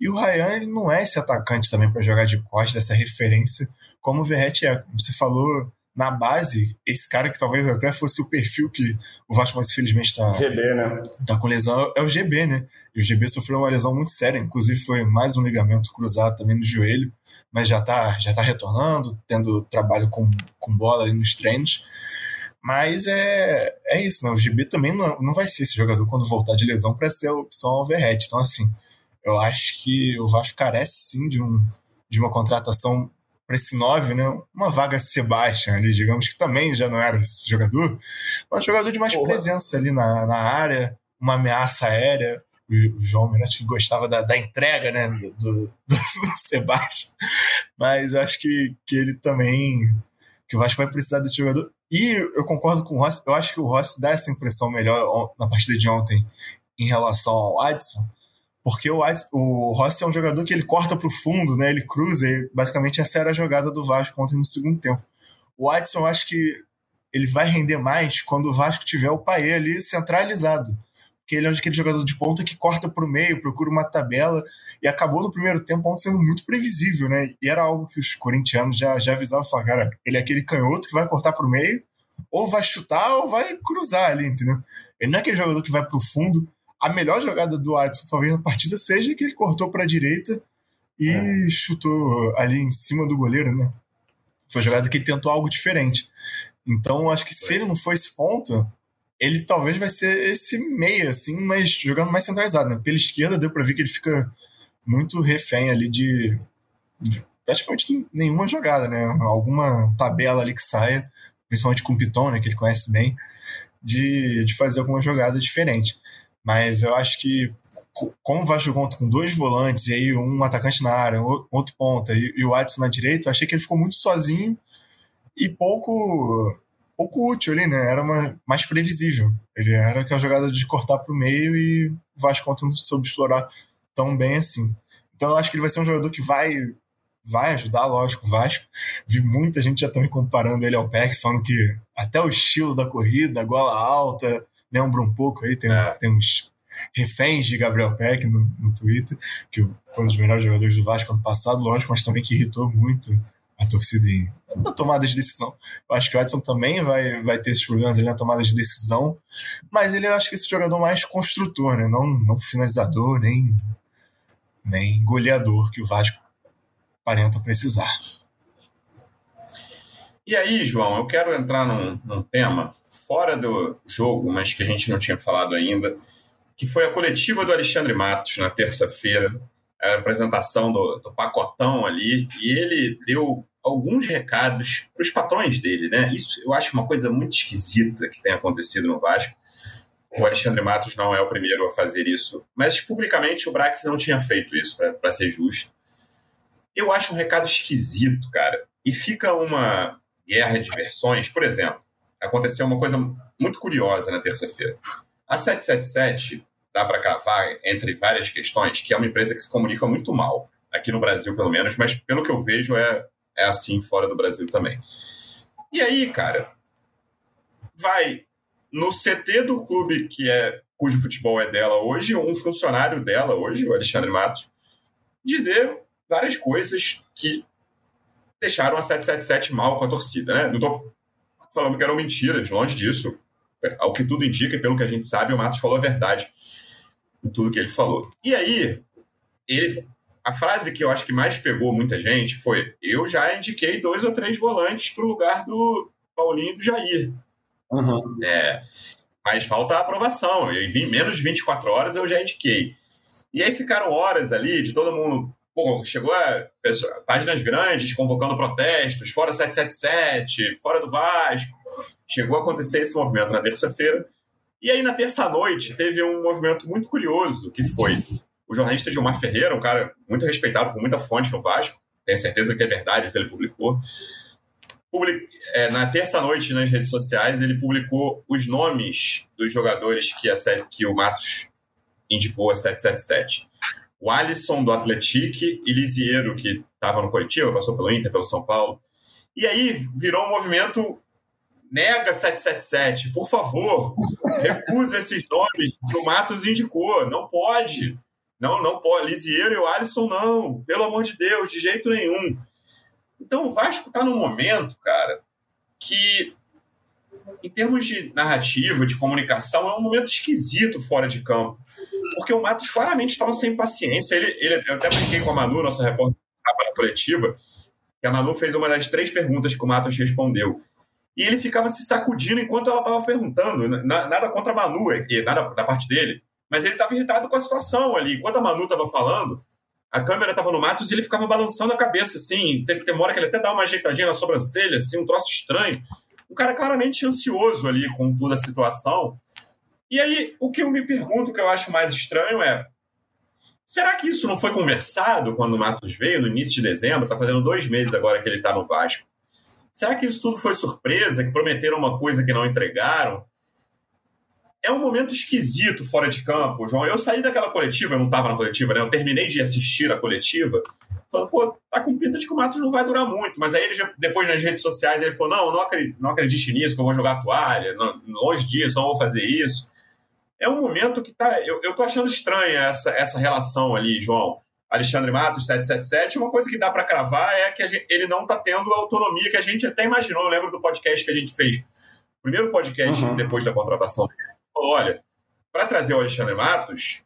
E o Ryan ele não é esse atacante também para jogar de costas, essa referência, como o Verrete é. Como você falou, na base, esse cara que talvez até fosse o perfil que o Vasco, mas infelizmente está né? tá com lesão, é o GB, né? E o GB sofreu uma lesão muito séria, inclusive foi mais um ligamento cruzado também no joelho, mas já está já tá retornando, tendo trabalho com, com bola ali nos treinos. Mas é, é isso, né? O GB também não, não vai ser esse jogador quando voltar de lesão para ser a opção overhead. Então, assim, eu acho que o Vasco carece sim de, um, de uma contratação para esse 9, né? Uma vaga Sebastian ali, digamos, que também já não era esse jogador, mas um jogador de mais Porra. presença ali na, na área, uma ameaça aérea. O, João Mirante gostava da, da entrega, né? Do, do, do Sebastian. Mas eu acho que, que ele também. Que o Vasco vai precisar desse jogador. E eu concordo com o Rossi, eu acho que o Rossi dá essa impressão melhor na partida de ontem em relação ao Adson, porque o, Adson, o Rossi é um jogador que ele corta para o fundo, né? ele cruza, e basicamente essa era a jogada do Vasco ontem no segundo tempo. O Adson, eu acho que ele vai render mais quando o Vasco tiver o Paê ali centralizado, porque ele é aquele jogador de ponta que corta para o meio, procura uma tabela, e acabou no primeiro tempo sendo muito previsível, né? E era algo que os corintianos já, já avisavam, falaram, cara, ele é aquele canhoto que vai cortar pro meio, ou vai chutar ou vai cruzar ali, entendeu? Ele não é aquele jogador que vai pro fundo. A melhor jogada do Adson, talvez, na partida seja que ele cortou para a direita e é. chutou ali em cima do goleiro, né? Foi a jogada que ele tentou algo diferente. Então, acho que se ele não for esse ponto, ele talvez vai ser esse meia, assim, mas jogando mais centralizado, né? Pela esquerda deu para ver que ele fica muito refém ali de, de, praticamente nenhuma jogada, né? Alguma tabela ali que saia, principalmente com o Piton, né, que ele conhece bem, de, de fazer alguma jogada diferente. Mas eu acho que como o Vasco conta com dois volantes e aí um atacante na área, outro ponta e, e o Watson na direita, eu achei que ele ficou muito sozinho e pouco pouco útil ali, né? Era uma, mais previsível. Ele era aquela jogada de cortar para o meio e o Vasco conta soube explorar tão bem assim. Então eu acho que ele vai ser um jogador que vai vai ajudar, lógico, o Vasco. Vi muita gente já também comparando ele ao Peck, falando que até o estilo da corrida, a gola alta, lembra um pouco aí, tem, é. tem uns reféns de Gabriel Peck no, no Twitter, que foi um dos melhores jogadores do Vasco ano passado, lógico, mas também que irritou muito a torcida em, na tomada de decisão. Eu acho que o Edson também vai, vai ter esses problemas ali na tomada de decisão, mas ele eu acho que esse jogador mais construtor, né? Não, não finalizador, nem nem goleador que o Vasco aparenta precisar. E aí, João, eu quero entrar num, num, tema fora do jogo, mas que a gente não tinha falado ainda, que foi a coletiva do Alexandre Matos na terça-feira, a apresentação do, do, pacotão ali, e ele deu alguns recados para os patrões dele, né? Isso eu acho uma coisa muito esquisita que tem acontecido no Vasco. O Alexandre Matos não é o primeiro a fazer isso, mas publicamente o Brax não tinha feito isso, para ser justo. Eu acho um recado esquisito, cara. E fica uma guerra de versões. Por exemplo, aconteceu uma coisa muito curiosa na terça-feira. A 777 dá para cravar, entre várias questões, que é uma empresa que se comunica muito mal, aqui no Brasil pelo menos, mas pelo que eu vejo é, é assim fora do Brasil também. E aí, cara, vai no CT do clube que é cujo futebol é dela hoje, um funcionário dela hoje, o Alexandre Matos, dizer várias coisas que deixaram a 777 mal com a torcida, né? Não estou falando que eram mentiras, longe disso. Ao que tudo indica, e pelo que a gente sabe, o Matos falou a verdade em tudo que ele falou. E aí, ele, a frase que eu acho que mais pegou muita gente foi: eu já indiquei dois ou três volantes para o lugar do Paulinho e do Jair. Uhum. É, mas falta a aprovação. Em menos de 24 horas eu já indiquei. E aí ficaram horas ali de todo mundo. Pô, chegou a pessoa, páginas grandes convocando protestos, fora 777, fora do Vasco. Chegou a acontecer esse movimento na terça-feira. E aí, na terça-noite, teve um movimento muito curioso, que foi o jornalista Gilmar Ferreira, um cara muito respeitado por muita fonte no Vasco, tenho certeza que é verdade o que ele publicou. Public... É, na terça-noite, nas redes sociais, ele publicou os nomes dos jogadores que, a, que o Matos indicou a 777. O Alisson, do Atletique, e Lisiero, que estava no coletivo, passou pelo Inter, pelo São Paulo. E aí virou um movimento nega 777, por favor, recusa esses nomes que o Matos indicou, não pode. Não, não pode. Lisiero e o Alisson, não. Pelo amor de Deus, de jeito nenhum. Então o Vasco está num momento, cara, que em termos de narrativa, de comunicação, é um momento esquisito fora de campo. Porque o Matos claramente estava sem paciência. Ele, ele, eu até brinquei com a Manu, nossa repórter na coletiva, que a Manu fez uma das três perguntas que o Matos respondeu. E ele ficava se sacudindo enquanto ela estava perguntando. Nada contra a Manu, nada da parte dele. Mas ele estava irritado com a situação ali. Enquanto a Manu estava falando, a câmera estava no Matos e ele ficava balançando a cabeça, assim. Teve que hora que ele até dá uma ajeitadinha na sobrancelha, assim, um troço estranho. Um cara claramente ansioso ali com toda a situação. E aí, o que eu me pergunto, que eu acho mais estranho é: será que isso não foi conversado quando o Matos veio, no início de dezembro? Está fazendo dois meses agora que ele está no Vasco. Será que isso tudo foi surpresa, que prometeram uma coisa que não entregaram? É um momento esquisito fora de campo, João. Eu saí daquela coletiva, eu não estava na coletiva, né? Eu terminei de assistir a coletiva, falando, pô, tá com pinta de que o Matos não vai durar muito. Mas aí ele já, depois nas redes sociais ele falou: não, não acredite, não acredite nisso, que eu vou jogar a toalha, não, longe disso, não vou fazer isso. É um momento que tá. Eu, eu tô achando estranha essa, essa relação ali, João. Alexandre Matos, 777. Uma coisa que dá para cravar é que gente, ele não está tendo a autonomia que a gente até imaginou. Eu lembro do podcast que a gente fez. O primeiro podcast uhum. depois da contratação dele falou: olha, para trazer o Alexandre Matos,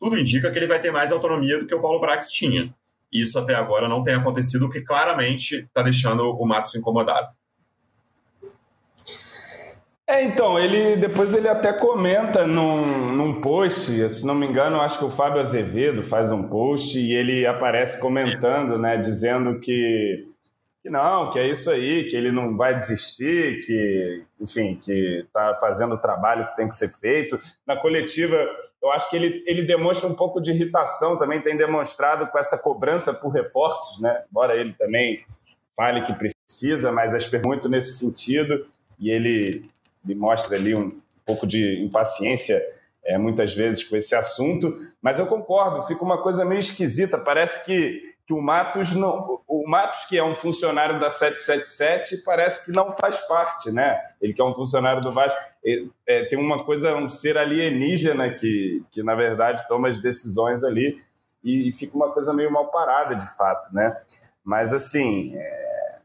tudo indica que ele vai ter mais autonomia do que o Paulo Brax tinha. Isso até agora não tem acontecido, o que claramente está deixando o Matos incomodado. É, então, ele depois ele até comenta num, num post, se não me engano, acho que o Fábio Azevedo faz um post e ele aparece comentando, né, dizendo que que não, que é isso aí, que ele não vai desistir, que, enfim, que está fazendo o trabalho que tem que ser feito. Na coletiva, eu acho que ele, ele demonstra um pouco de irritação também, tem demonstrado com essa cobrança por reforços, né? Embora ele também fale que precisa, mas as perguntas nesse sentido, e ele, ele mostra ali um pouco de impaciência é, muitas vezes com esse assunto, mas eu concordo, fica uma coisa meio esquisita, parece que que o Matos não, o Matos que é um funcionário da 777 parece que não faz parte, né? Ele que é um funcionário do Vasco, é, tem uma coisa um ser alienígena que que na verdade toma as decisões ali e, e fica uma coisa meio mal parada de fato, né? Mas assim, é,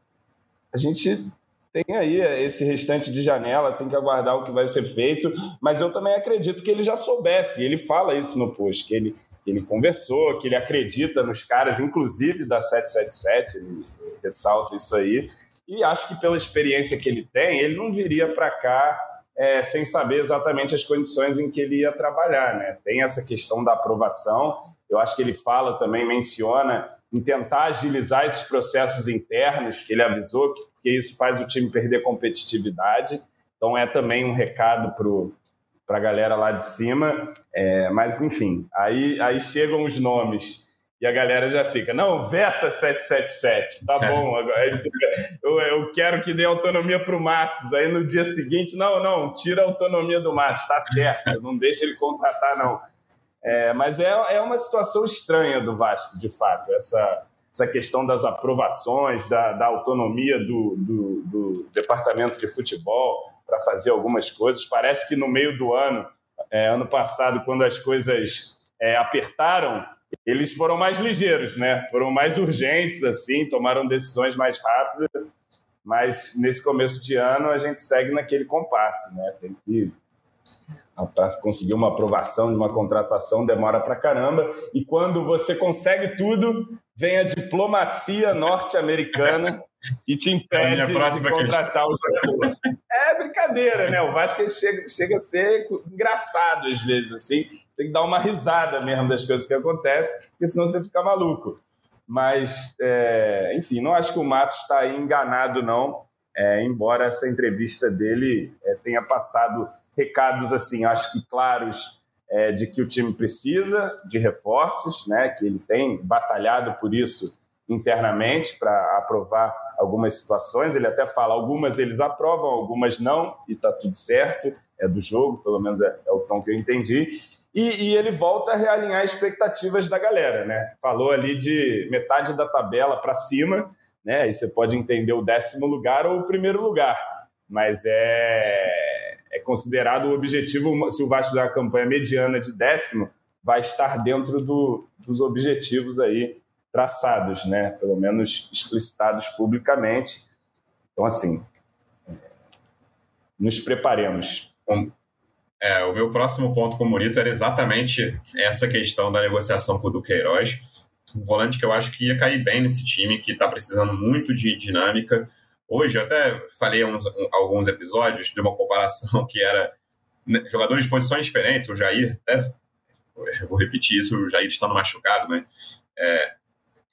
a gente tem aí esse restante de janela, tem que aguardar o que vai ser feito, mas eu também acredito que ele já soubesse, ele fala isso no post, que ele ele conversou, que ele acredita nos caras, inclusive da 777, ele ressalta isso aí. E acho que pela experiência que ele tem, ele não viria para cá é, sem saber exatamente as condições em que ele ia trabalhar. Né? Tem essa questão da aprovação, eu acho que ele fala também, menciona em tentar agilizar esses processos internos, que ele avisou, porque isso faz o time perder competitividade. Então é também um recado para o para a galera lá de cima. É, mas, enfim, aí, aí chegam os nomes e a galera já fica, não, veta 777, tá bom, agora fica, eu, eu, quero que dê autonomia para o Matos. Aí no dia seguinte, não, não, tira a autonomia do Matos, tá certo, não deixa ele contratar, não. É, mas é, é uma situação estranha do Vasco, de fato, essa, essa questão das aprovações, da, da autonomia do, do, do departamento de futebol fazer algumas coisas. Parece que no meio do ano É, ano passado, quando as coisas é, apertaram, eles foram mais ligeiros, né? Foram mais urgentes, assim, tomaram decisões mais rápidas. Mas nesse começo de ano a gente segue naquele compasso, né? Tem que para conseguir uma aprovação de uma contratação demora para caramba. E quando você consegue tudo, vem a diplomacia norte-americana e te impede de contratar o jogador. É brincadeira, né? O Vasco chega, chega a ser engraçado às vezes, assim. Tem que dar uma risada mesmo das coisas que acontecem, porque senão você fica maluco. Mas, é, enfim, não acho que o Matos está enganado, não. É, embora essa entrevista dele é, tenha passado recados assim, acho que claros é, de que o time precisa de reforços, né? Que ele tem batalhado por isso internamente para aprovar algumas situações. Ele até fala algumas eles aprovam, algumas não e está tudo certo. É do jogo, pelo menos é, é o tom que eu entendi. E, e, ele volta a realinhar expectativas da galera, né? Falou ali de metade da tabela para cima, né? E você pode entender o décimo lugar ou o primeiro lugar, mas é, é considerado o objetivo. Se o Vasco fizer uma campanha mediana de décimo, vai estar dentro do, dos objetivos aí traçados, né? Pelo menos explicitados publicamente. Então, assim, nos preparemos. É, o meu próximo ponto com o Murito era exatamente essa questão da negociação com o Duqueiroz. Um volante que eu acho que ia cair bem nesse time, que está precisando muito de dinâmica. Hoje, eu até falei uns, alguns episódios de uma comparação que era né, jogadores de posições diferentes. O Jair, até vou repetir isso, o Jair estando machucado, né? É,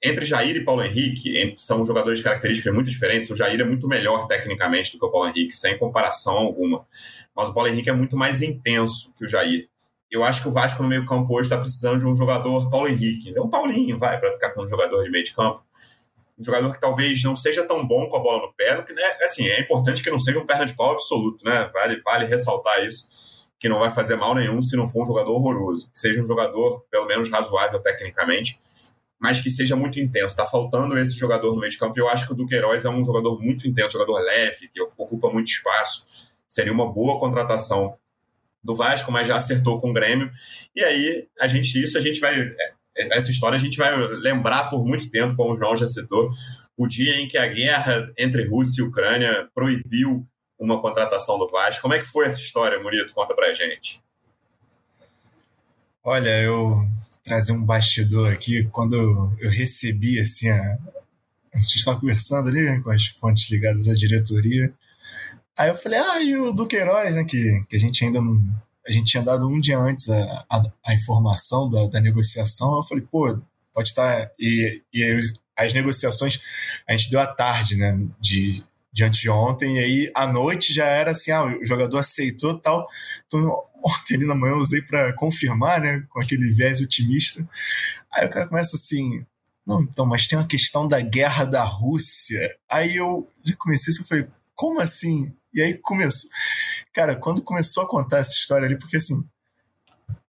entre Jair e Paulo Henrique, são jogadores de características muito diferentes. O Jair é muito melhor tecnicamente do que o Paulo Henrique, sem comparação alguma. Mas o Paulo Henrique é muito mais intenso que o Jair. Eu acho que o Vasco no meio-campo hoje está precisando de um jogador Paulo Henrique. Um Paulinho, vai, para ficar com um jogador de meio de campo. Um jogador que talvez não seja tão bom com a bola no pé. Que, né, assim, é importante que não seja um perna de pau absoluto, né? Vale, vale ressaltar isso. Que não vai fazer mal nenhum se não for um jogador horroroso. Que seja um jogador, pelo menos, razoável tecnicamente mas que seja muito intenso. Está faltando esse jogador no meio de campo. Eu acho que o Duqueiroz é um jogador muito intenso, jogador leve, que ocupa muito espaço. Seria uma boa contratação do Vasco, mas já acertou com o Grêmio. E aí, a gente, isso a gente vai. É, essa história a gente vai lembrar por muito tempo, como o João já citou, o dia em que a guerra entre Rússia e Ucrânia proibiu uma contratação do Vasco. Como é que foi essa história, Murito? Conta pra gente. Olha, eu trazer um bastidor aqui. Quando eu recebi, assim, a, a gente estava conversando ali né, com as fontes ligadas à diretoria. Aí eu falei, ah, e o Duqueiroz, né, que, que a gente ainda não. A gente tinha dado um dia antes a, a, a informação da, da, negociação. Eu falei, pô, pode estar. E, e as, as negociações, a gente deu à tarde, né, de, de anteontem, e aí à noite já era assim, ah, o jogador aceitou tal. Então, ontem ali na manhã eu usei para confirmar, né, com aquele viés otimista. Aí o cara começa assim, não, então, mas tem uma questão da guerra da Rússia. Aí eu já comecei assim, eu falei, como assim? E aí começou. Cara, quando começou a contar essa história ali, porque assim,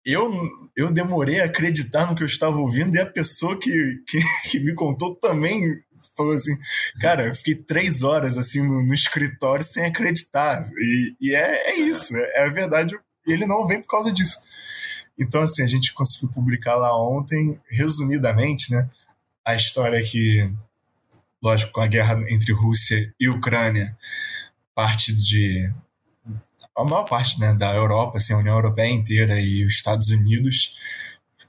eu, eu demorei a acreditar no que eu estava ouvindo e a pessoa que, que, que me contou também falou assim, cara, eu fiquei três horas assim no, no escritório sem acreditar. E, e é, é, isso, é, é a verdade. E ele não vem por causa disso. Então, assim, a gente conseguiu publicar lá ontem, resumidamente, né? A história que, lógico, com a guerra entre Rússia e Ucrânia, parte de. A maior parte né, da Europa, assim, a União Europeia inteira e os Estados Unidos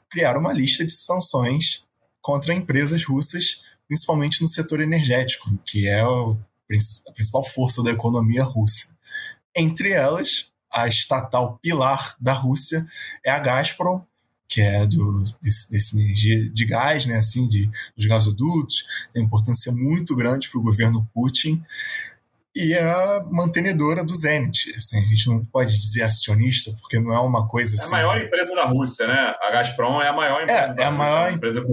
criaram uma lista de sanções contra empresas russas principalmente no setor energético, que é a principal força da economia russa. Entre elas, a estatal pilar da Rússia é a Gazprom, que é do, desse, desse energia de gás, né, assim, de, dos gasodutos, tem importância muito grande para o governo Putin e é a mantenedora do Zenit. Assim, a gente não pode dizer acionista, porque não é uma coisa assim. É a assim, maior empresa da Rússia, né? A Gazprom é a maior empresa é, da é a Rússia, maior... É empresa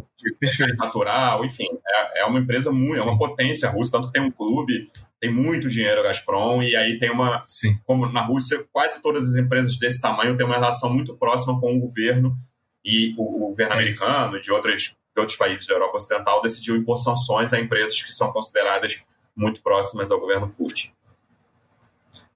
natural, enfim, é, é, uma empresa muito, Sim. é uma potência russa, tanto que tem um clube, tem muito dinheiro a Gazprom, e aí tem uma. Sim. Como na Rússia, quase todas as empresas desse tamanho têm uma relação muito próxima com o governo, e o, o governo é americano, de, outras, de outros países da Europa Ocidental, decidiu impor sanções a empresas que são consideradas muito próximas ao governo Putin.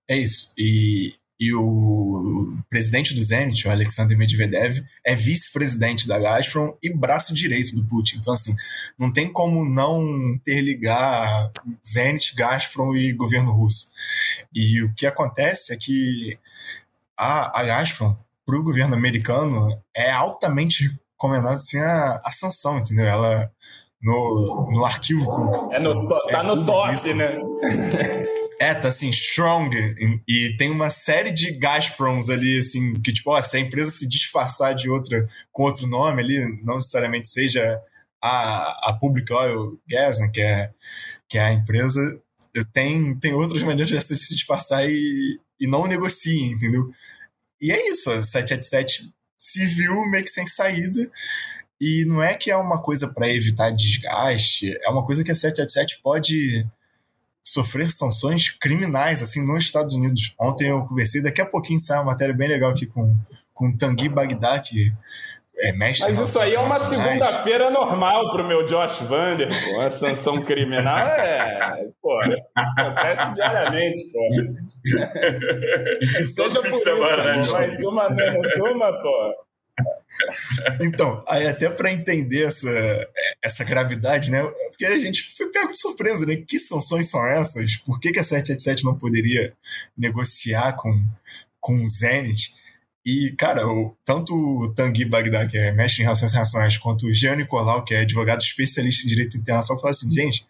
É isso. E, e o presidente do Zenit, o Alexander Medvedev, é vice-presidente da Gazprom e braço direito do Putin. Então, assim, não tem como não interligar Zenit, Gazprom e governo russo. E o que acontece é que a, a Gazprom, para o governo americano, é altamente recomendada assim, a, a sanção, entendeu? Ela no, no arquivo. É no, tá é no top, isso. né? É, tá assim, strong. E, e, tem uma série de Gazproms ali, assim, que, tipo, ó, se a empresa se disfarçar de outra, com outro nome ali, não necessariamente seja a, a Public Oil Gas, né, que é, que é a empresa, tem, tem outras maneiras de se disfarçar e, e não negocia, entendeu? E é isso, a 777 se viu meio que sem saída. E não é que é uma coisa para evitar desgaste, é uma coisa que a 777 pode sofrer sanções criminais, assim, nos Estados Unidos. Ontem eu conversei, daqui a pouquinho sai uma matéria bem legal aqui com, com Tanguy Bagdá, que é mestre Mas isso aí é uma segunda-feira normal pro meu Josh Vander, pô. A sanção criminal é, pô, acontece diariamente, pô. Todo fim de semana, né? Mais uma menos uma, pô. Então, aí até para entender essa, essa gravidade, né? Porque a gente foi pego de surpresa, né? Que sanções são essas? Por que, que a 777 não poderia negociar com, com o Zenit? E, cara, o, tanto o Tanguy Bagdad, que é mestre em relações internacionais, quanto o Jean Nicolau, que é advogado especialista em direito internacional, falaram assim, gente,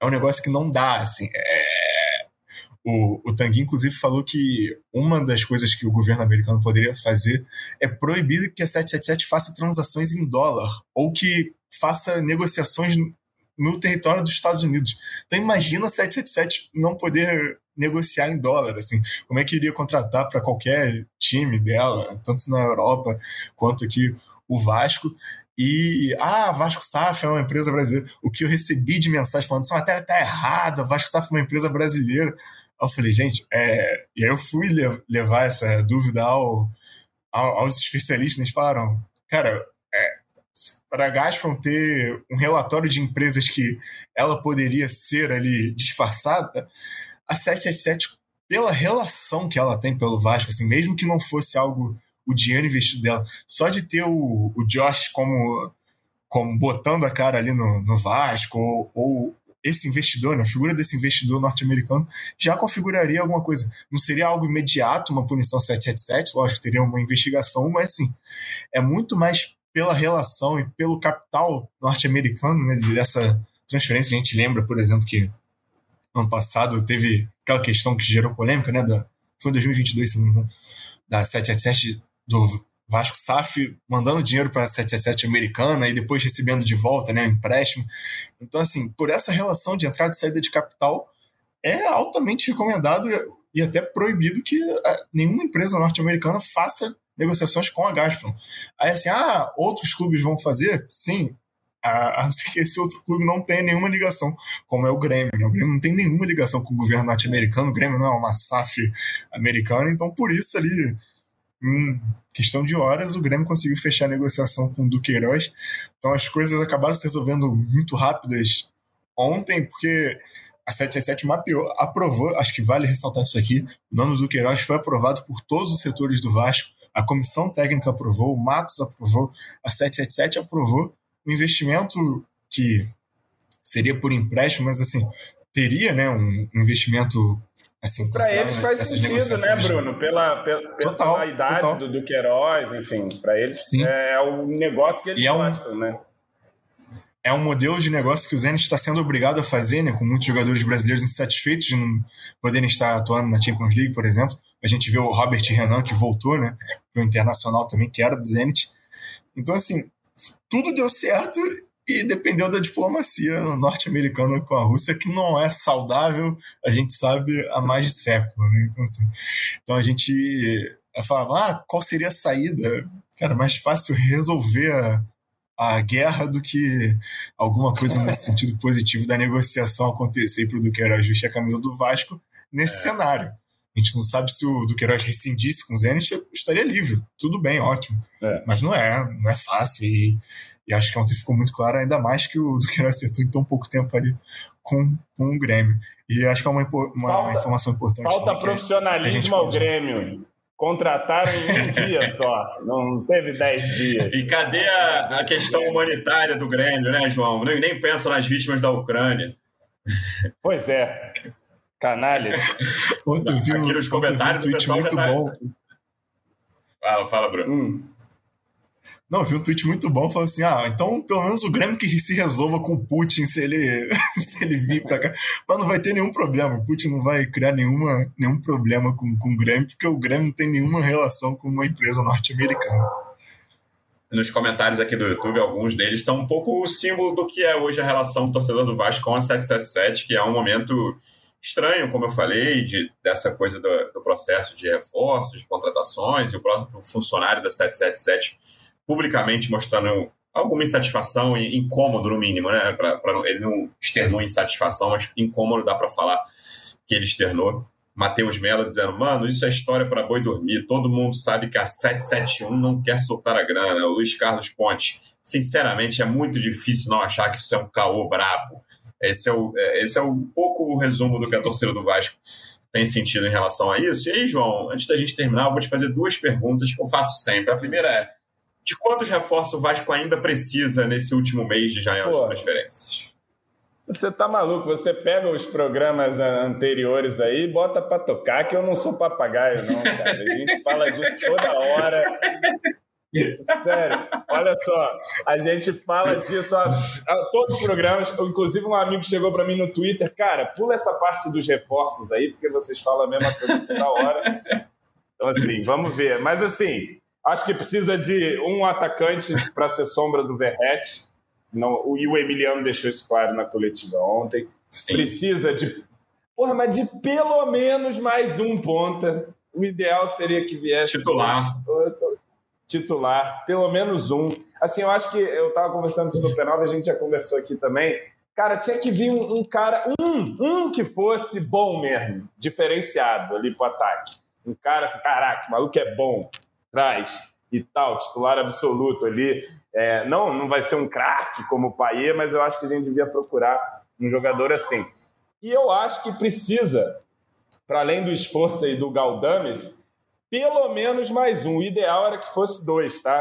é um negócio que não dá, assim, é, o, o Tanguy, inclusive, falou que uma das coisas que o governo americano poderia fazer é proibir que a 777 faça transações em dólar ou que faça negociações no território dos Estados Unidos. Então imagina a 777 não poder negociar em dólar, assim, como é que iria contratar para qualquer time dela, tanto na Europa quanto aqui o Vasco. E, ah, Vasco Saf é uma empresa brasileira. O que eu recebi de mensagem falando, essa matéria tá errada, Vasco Saf é uma empresa brasileira. Eu falei, gente, é... e aí eu fui levar essa dúvida ao, ao, aos especialistas, eles falaram, cara, é, para a Gazprom ter um relatório de empresas que ela poderia ser ali disfarçada, a 777, pela relação que ela tem pelo Vasco, assim, mesmo que não fosse algo, o dinheiro investido dela, só de ter o, o Josh como, como botando a cara ali no, no Vasco, ou, ou esse investidor, né, a figura desse investidor norte-americano, já configuraria alguma coisa. Não seria algo imediato, uma punição 777, lógico, teria uma investigação, mas assim, é muito mais pela relação e pelo capital norte-americano, né, dessa transferência. A gente lembra, por exemplo, que ano passado teve aquela questão que gerou polêmica, né, da, foi em 2022, se não me engano, da 777 do Vasco SAF mandando dinheiro para a 777 americana e depois recebendo de volta, né, empréstimo. Então, assim, por essa relação de entrada e saída de capital, é altamente recomendado e até proibido que é, nenhuma empresa norte-americana faça negociações com a Gazprom. Aí, assim, ah, outros clubes vão fazer? Sim, a, não ser que esse outro clube não tenha nenhuma ligação, como é o Grêmio. Né? O Grêmio não tem nenhuma ligação com o governo norte-americano, o Grêmio não é uma SAF americana, então por isso ali em questão de horas, o Grêmio conseguiu fechar a negociação com o Duqueiroz. Então as coisas acabaram se resolvendo muito rápidas ontem, porque a 777 mapeou, aprovou, acho que vale ressaltar isso aqui, o nome do Duqueiroz foi aprovado por todos os setores do Vasco, a comissão técnica aprovou, o Matos aprovou, a 777 aprovou, o investimento que seria por empréstimo, mas assim, teria né, um investimento Assim, para eles faz sentido, né, Bruno? Pela, pela, total, pela idade total. do, Queiroz, enfim, para eles Sim. é o negócio que eles e gostam, é um, né? É um modelo de negócio que o Zenit está sendo obrigado a fazer, né? Com muitos jogadores brasileiros insatisfeitos de não poderem estar atuando na Champions League, por exemplo. A gente vê o Robert Renan, que voltou, né? Para o Internacional também, que era do Zenit. Então, assim, tudo deu certo e dependeu da diplomacia norte-americana com a Rússia, que não é saudável, a gente sabe, há mais de século. Né? Então, assim, então a gente falava, ah, qual seria a saída? Cara, mais fácil resolver a, a guerra do que alguma coisa nesse sentido positivo da negociação acontecer para o Duqueiroz vestir a camisa do Vasco nesse é. cenário. A gente não sabe se o Duqueiroz rescindisse com o Zenit, estaria livre. Tudo bem, ótimo. É. Mas não é, não é fácil. E E acho que ontem ficou muito claro, ainda mais que o Duqueiro acertou em tão pouco tempo ali com, com o Grêmio. E acho que é uma, uma falta, informação importante. Falta profissionalismo ao Grêmio. Contrataram em um dia só, não teve dez dias. E cadê a, a questão humanitária do Grêmio, né, João? Nem, nem pensa nas vítimas da Ucrânia. Pois é, canalhas. Ontem vi, Aqui nos comentários um tweet muito tá... bom. Fala, fala, Bruno. Hum. Não, vi um tweet muito bom, falou assim, ah, então pelo menos o Grêmio que se resolva com o Putin se ele, se ele vir pra cá. Mas não vai ter nenhum problema, o Putin não vai criar nenhuma, nenhum problema com, com o Grêmio, porque o Grêmio não tem nenhuma relação com uma empresa norte-americana. Nos comentários aqui do YouTube, alguns deles são um pouco o símbolo do que é hoje a relação do torcedor do Vasco com a 777, que é um momento estranho, como eu falei, de, dessa coisa do, do processo de reforços, de contratações, e o próprio funcionário da 777 publicamente mostrando alguma insatisfação e incômodo, no mínimo, né? Pra, pra ele não externou insatisfação, mas incômodo dá para falar que ele externou. Matheus Mello dizendo, mano, isso é história para boi dormir. Todo mundo sabe que a 771 não quer soltar a grana. O Luiz Carlos Ponte, sinceramente, é muito difícil não achar que isso é um caô brabo. Esse é, o, é, esse é um pouco o resumo do que a torcida do Vasco tem sentido em relação a isso. E aí, João, antes da gente terminar, eu vou te fazer duas perguntas que eu faço sempre. A primeira é: de quantos reforços o Vasco ainda precisa nesse último mês de janela de transferências? Você tá maluco? Você pega os programas anteriores aí e bota para tocar, que eu não sou papagaio, não, cara. A gente fala disso toda hora. Sério, olha só, a gente fala disso a, a, todos os programas. Inclusive, um amigo chegou para mim no Twitter, cara, pula essa parte dos reforços aí, porque vocês falam a mesma coisa toda hora. Então, assim, vamos ver. Mas, assim, Acho que precisa de um atacante para ser sombra do Verrete. Não, e o Emiliano deixou isso claro na coletiva ontem. Sim. Precisa de. Porra, mas de pelo menos mais um ponta. O ideal seria que viesse. Titular. Titular, pelo menos um. Assim, eu acho que eu estava conversando isso no penal, a gente já conversou aqui também. Cara, tinha que vir um, um, cara, um, um que fosse bom mesmo, diferenciado ali pro ataque. Um cara assim, caraca, o maluco é bom traz e tal, titular absoluto ali. É, não, não vai ser um craque como o Paier, mas eu acho que a gente devia procurar um jogador assim. E eu acho que precisa, para além do esforço aí do Galdames, pelo menos mais um. O ideal era que fosse dois, tá?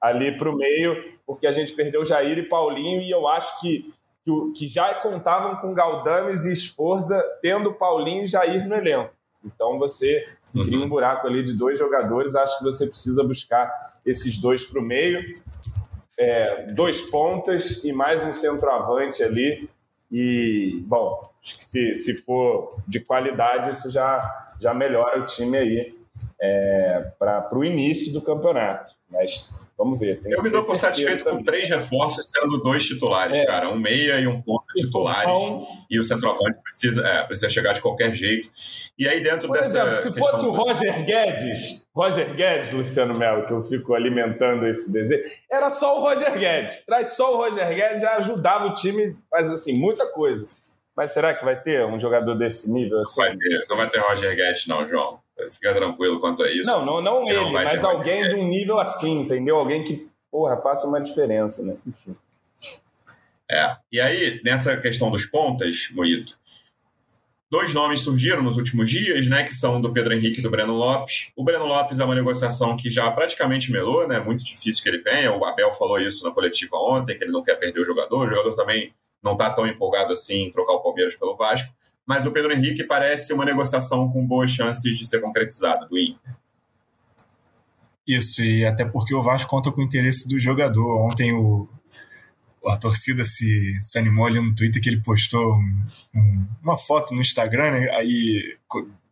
Ali para o meio, porque a gente perdeu Jair e Paulinho, e eu acho que, que, que já contavam com Galdames e Esforza tendo Paulinho e Jair no elenco. Então você uhum. cria um buraco ali de dois jogadores. Acho que você precisa buscar esses dois para o meio, é, dois pontas e mais um centroavante ali. E, bom, acho que se, se for de qualidade, isso já, já melhora o time aí é, para o início do campeonato. Mas vamos ver. eu me dou por satisfeito também. com três reforços, sendo dois titulares, é. cara. Um meia e um ponta titulares. Então, e o centroavante precisa, é, precisa chegar de qualquer jeito. E aí, dentro por dessa. Exemplo, se fosse o Roger Guedes, Roger Guedes, Luciano Melo, que eu fico alimentando esse desejo, era só o Roger Guedes. Traz só o Roger Guedes, já ajudava o time, mas assim, muita coisa. Mas será que vai ter um jogador desse nível? Assim? Vai ter, não vai ter Roger Guedes, não, João. Fica tranquilo quanto a isso. Não, não, não ele, não mas alguém de um nível assim, entendeu? Alguém que, porra, faça uma diferença, né? Enfim. É. E aí, nessa questão dos pontas, Morito, dois nomes surgiram nos últimos dias, né? Que são do Pedro Henrique e do Breno Lopes. O Breno Lopes é uma negociação que já praticamente melou, né? Muito difícil que ele venha. O Abel falou isso na coletiva ontem, que ele não quer perder o jogador. O jogador também não está tão empolgado assim em trocar o Palmeiras pelo Vasco mas o Pedro Henrique parece uma negociação com boas chances de ser concretizada do Inter. Isso, e até porque o Vasco conta com o interesse do jogador. Ontem o, a torcida se, se animou ali no Twitter que ele postou um, um, uma foto no Instagram, né? Aí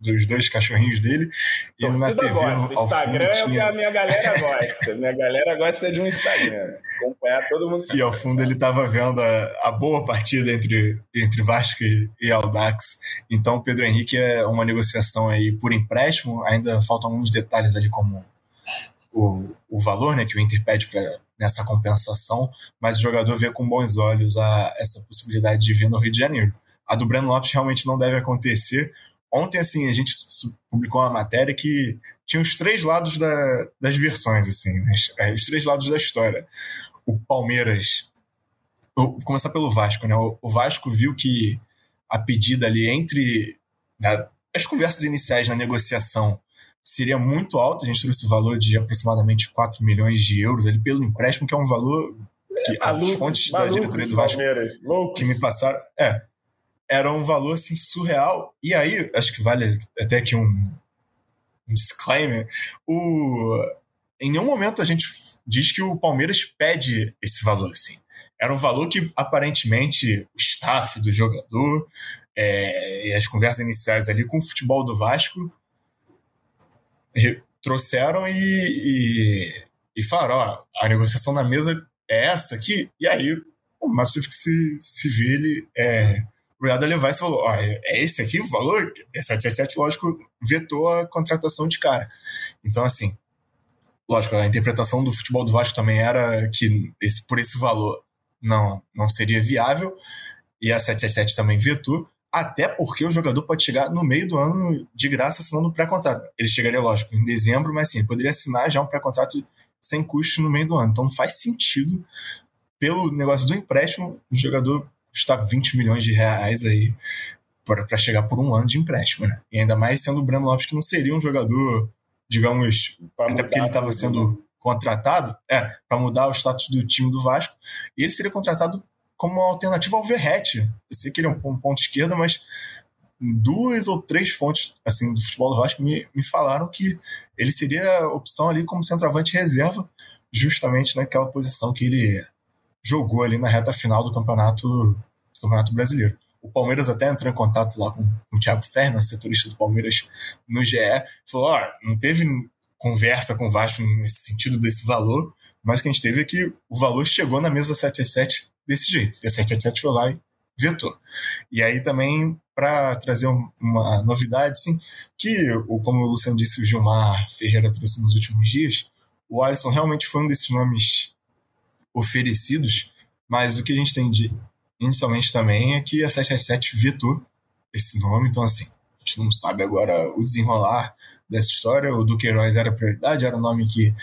dos dois cachorrinhos dele. E ele na TV gosta. ao Instagram fundo, é o que a minha galera gosta. minha galera gosta de um Instagram. Acompanhar todo mundo. E ao fundo ele estava vendo a, a, boa partida entre, entre Vasco e, e Aldax. Então o Pedro Henrique é uma negociação aí por empréstimo. Ainda faltam alguns detalhes ali como o, o valor né, que o Inter pede para nessa compensação, mas o jogador vê com bons olhos a, essa possibilidade de vir no Rio de Janeiro. A do Breno Lopes realmente não deve acontecer. Ontem, assim, a gente publicou uma matéria que tinha os três lados da, das versões, assim, né? os três lados da história. o Palmeiras. vou começar pelo Vasco, né? O, Vasco viu que a pedida ali entre né, as conversas iniciais na negociação seria muito alta. A gente trouxe o valor de aproximadamente 4 milhões de euros ali pelo empréstimo, que é um valor que é, as fontes da diretoria do Vasco que me passaram. É, era um valor assim surreal. E aí, acho que vale até aqui um, um disclaimer. O, em nenhum momento a gente diz que o Palmeiras pede esse valor assim. Era um valor que aparentemente o staff do jogador é, e as conversas iniciais ali com o futebol do Vasco trouxeram e, e, e falaram: ó, a negociação na mesa é essa aqui. E aí o Márcio se, se vê ele é, obrigado a levar e falou: ó, é, é esse aqui o valor? É 777, lógico, vetou a contratação de cara. Então, assim, lógico, a interpretação do futebol do Vasco também era que esse, por esse valor não, não seria viável. E a 777 também vetou, até porque o jogador pode chegar no meio do ano de graça assinando um pré-contrato. Ele chegaria, lógico, em dezembro, mas sim, poderia assinar já um pré-contrato sem custo no meio do ano. Então não faz sentido, pelo negócio do empréstimo, o jogador custar 20 milhões de reais aí para chegar por um ano de empréstimo, né? E ainda mais sendo o Breno Lopes, que não seria um jogador, digamos, até porque ele estava sendo contratado, é, para mudar o status do time do Vasco, e ele seria contratado como uma alternativa ao Verrete. Eu sei que ele é um ponto esquerda, mas duas ou três fontes assim do futebol do Vasco me, me falaram que ele seria a opção ali como centroavante reserva, justamente naquela posição que ele jogou ali na reta final do campeonato, do campeonato brasileiro. O Palmeiras até entrou em contato lá com, com o Thiago Ferna, setorista do Palmeiras no GE, falou: ó, não teve conversa com o Vasco nesse sentido desse valor, mas o que a gente teve é que o valor chegou na mesa 777 desse jeito. E a 777 foi lá e vetou. E aí também, para trazer uma novidade, sim, que, como o Luciano disse, o Gilmar Ferreira trouxe nos últimos dias, o Alisson realmente foi um desses nomes oferecidos, mas o que a gente tem de, inicialmente também é que a 777 vetou esse nome, então assim, a gente não sabe agora o desenrolar dessa história. O Duqueiroz era prioridade, era o nome que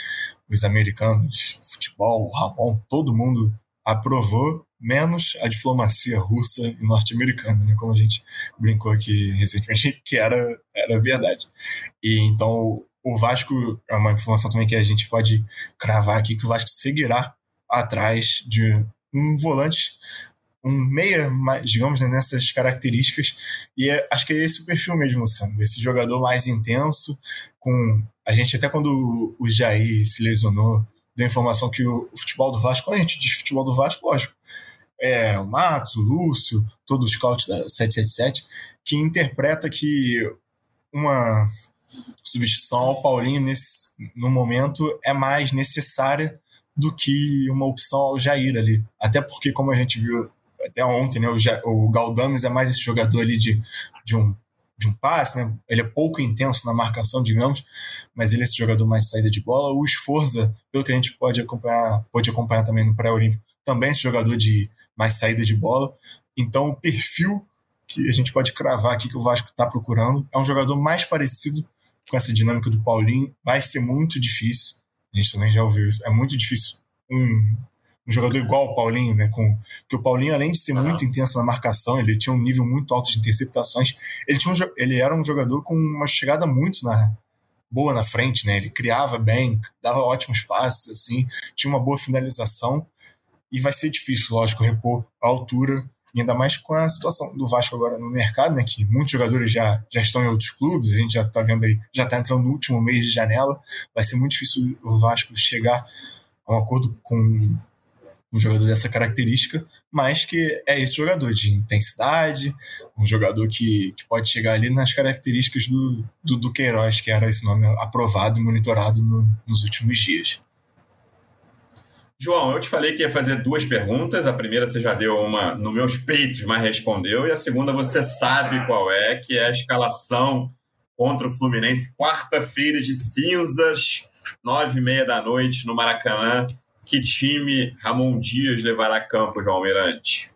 os americanos, futebol, Ramon, todo mundo aprovou, menos a diplomacia russa e norte-americana, né, como a gente brincou aqui recentemente, que era, era verdade. E então o Vasco, é uma informação também que a gente pode cravar aqui, que o Vasco seguirá atrás de um volante, um meia, digamos, né, nessas características. E é, acho que é esse o perfil mesmo, Sam. Esse jogador mais intenso, com. A gente, até quando o Jair se lesionou, deu informação que o, futebol do Vasco, a gente diz futebol do Vasco, lógico, é o Matos, o Lúcio, todo o scout da 777, que interpreta que uma substituição ao Paulinho nesse, no momento é mais necessária do que uma opção ao Jair ali. Até porque, como a gente viu até ontem, né, o, Galdames é mais esse jogador ali de, de, um, de um passe, né? ele é pouco intenso na marcação, digamos, mas ele é esse jogador mais saída de bola. O Esforza, pelo que a gente pode acompanhar, pode acompanhar também no pré-olímpico, também é esse jogador de mais saída de bola. Então, o perfil que a gente pode cravar aqui que o Vasco está procurando é um jogador mais parecido com essa dinâmica do Paulinho. Vai ser muito difícil a gente também já ouviu isso. É muito difícil um, um jogador igual o Paulinho, né? Com, porque o Paulinho, além de ser uhum. muito intenso na marcação, ele tinha um nível muito alto de interceptações. Ele, tinha um, ele era um jogador com uma chegada muito na, boa na frente, né? Ele criava bem, dava ótimos passes, assim, tinha uma boa finalização. E vai ser difícil, lógico, repor a altura e ainda mais com a situação do Vasco agora no mercado, né? Que muitos jogadores já, já estão em outros clubes, a gente já está vendo aí, já está entrando no último mês de janela. Vai ser muito difícil o Vasco chegar a um acordo com um jogador dessa característica, mas que é esse jogador de intensidade, um jogador que, que pode chegar ali nas características do, do, do Queiroz, que era esse nome aprovado e monitorado no, nos últimos dias. João, eu te falei que ia fazer duas perguntas. A primeira você já deu uma nos meus peitos, mas respondeu. E a segunda você sabe qual é, que é a escalação contra o Fluminense, quarta-feira de cinzas, nove e meia da noite no Maracanã. Que time Ramon Dias levará a campo, João Almirante?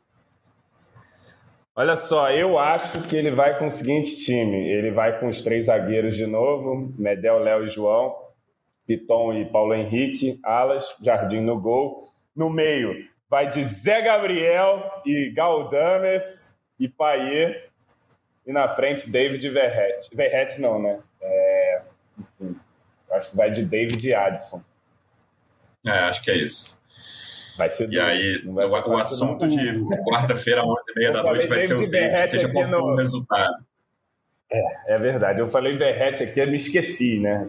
Olha só, eu acho que ele vai com o seguinte time. Ele vai com os três zagueiros de novo, Medel, Léo e João. Piton e Paulo Henrique, alas, Jardim no gol. No meio vai de Zé Gabriel e Galdames e Paier. E na frente, David Verrete. Verrete não, né? É... Enfim, acho que vai de David e Addison. É, acho que é isso. Vai ser E aí, o, o assunto não. de quarta-feira, 11h30 da noite, vai ser o David, seja qual for no... o resultado. É, é verdade. Eu falei Verrete aqui, eu me esqueci, né?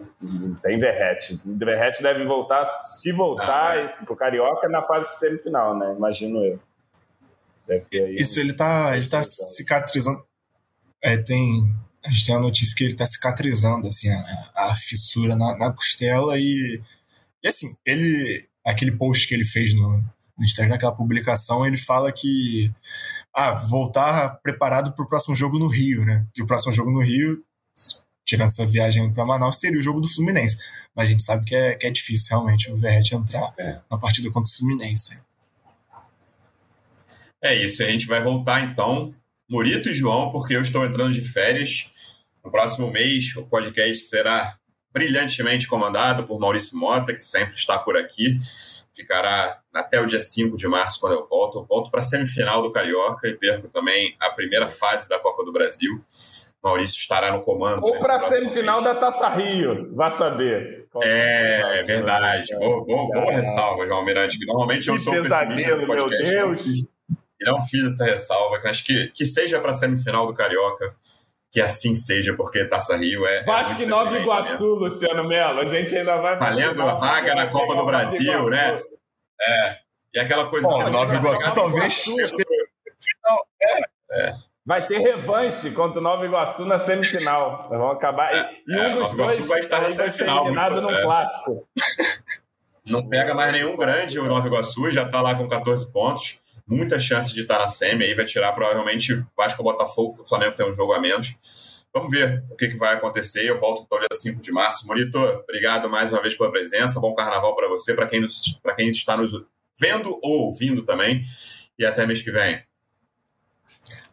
Tem Verrete. Verrete deve voltar, se voltar, ah, é. pro Carioca na fase semifinal, né? Imagino eu. Isso, ele tá, ele tá cicatrizando. É, tem. A gente tem a notícia que ele tá cicatrizando, assim, a, a fissura na, na, costela e. E assim, ele. Aquele post que ele fez no, no Instagram, aquela publicação, ele fala que ah, voltar preparado para o próximo jogo no Rio, né? E o próximo jogo no Rio, tirando essa viagem para Manaus, seria o jogo do Fluminense. Mas a gente sabe que é, que é difícil realmente o Verret entrar é. na partida contra o Fluminense. É isso, a gente vai voltar então, Murito e João, porque eu estou entrando de férias. No próximo mês, o podcast será brilhantemente comandado por Maurício Mota, que sempre está por aqui ficará até o dia 5 de março, quando eu volto. Eu volto para a semifinal do Carioca e perco também a primeira fase da Copa do Brasil. Maurício estará no comando. Ou para a semifinal mês. da Taça Rio, vá saber. É, é verdade. Boa, boa, boa ressalva, João Almirante. Normalmente eu sou pessimista nesse podcast. Meu Deus. E não fiz essa ressalva. Acho que, que seja para a semifinal do Carioca que assim seja, porque Taça Rio é. é Vasco é e Nova Iguaçu, né? Luciano Melo. A gente ainda vai. Valendo a vaga na Copa do Brasil, né? É. E aquela coisa Pô, Nova Iguaçu talvez. É. é. Vai ter revanche contra o Nova Iguaçu na semifinal. Vamos acabar. E, é, um dos dois vai estar na semifinal. eliminado no é. clássico. Não pega mais nenhum grande o Nova Iguaçu, já está lá com 14 pontos muita chance de estar na semi, aí vai tirar provavelmente Vasco Botafogo, o Flamengo tem um jogo a menos. Vamos ver o que, que vai acontecer. Eu volto então dia 5 de março. Monitor, obrigado mais uma vez pela presença. Bom carnaval para você, para quem, quem está nos vendo ou ouvindo também. E até mês que vem.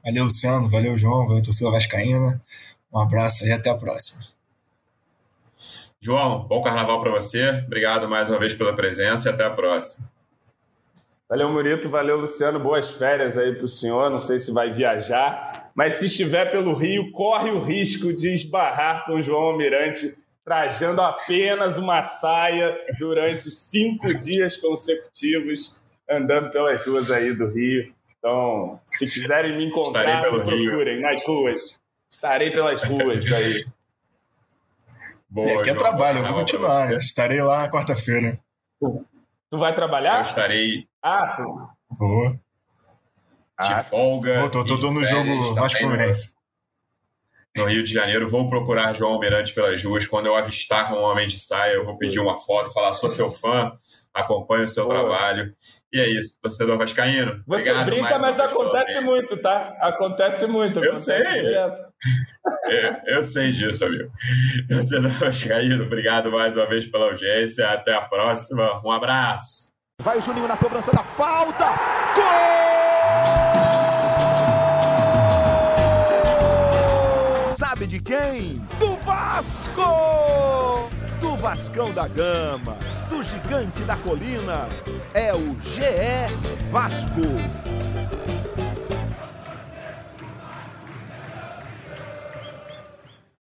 Valeu, Luciano. Valeu, João. Valeu, torcida Vascaína. Um abraço e até a próxima. João, bom carnaval para você. Obrigado mais uma vez pela presença e até a próxima. Valeu, Murito. Valeu, Luciano. Boas férias aí para o senhor. Não sei se vai viajar, mas se estiver pelo Rio, corre o risco de esbarrar com o João Almirante trajando apenas uma saia durante cinco dias consecutivos, andando pelas ruas aí do Rio. Então, se quiserem me encontrar, me procurem Rio. nas ruas. Estarei pelas ruas aí. Boa, e aqui é trabalho, eu vou continuar. Estarei lá na quarta-feira. Tu vai trabalhar? Eu estarei. Ah, tu. Vou. De ah, folga. Vou, tô, tô, tô no jogo Vasco Fluminense. No Rio de Janeiro, vou procurar João Almirante pelas ruas. Quando eu avistar um homem de saia, eu vou pedir uma foto, falar: sou seu fã, acompanho o seu Boa. trabalho. E é isso, torcedor Vascaíno. Você obrigado brinca, mas acontece muito, tá? Acontece muito. Eu acontece sei. É, eu sei disso, amigo. Torcedor Vascaíno, obrigado mais uma vez pela audiência. Até a próxima. Um abraço. Vai o Juninho na cobrança da falta. Gol! Sabe de quem? Do Vasco! Do Vascão da Gama, do Gigante da Colina. É o GE Vasco.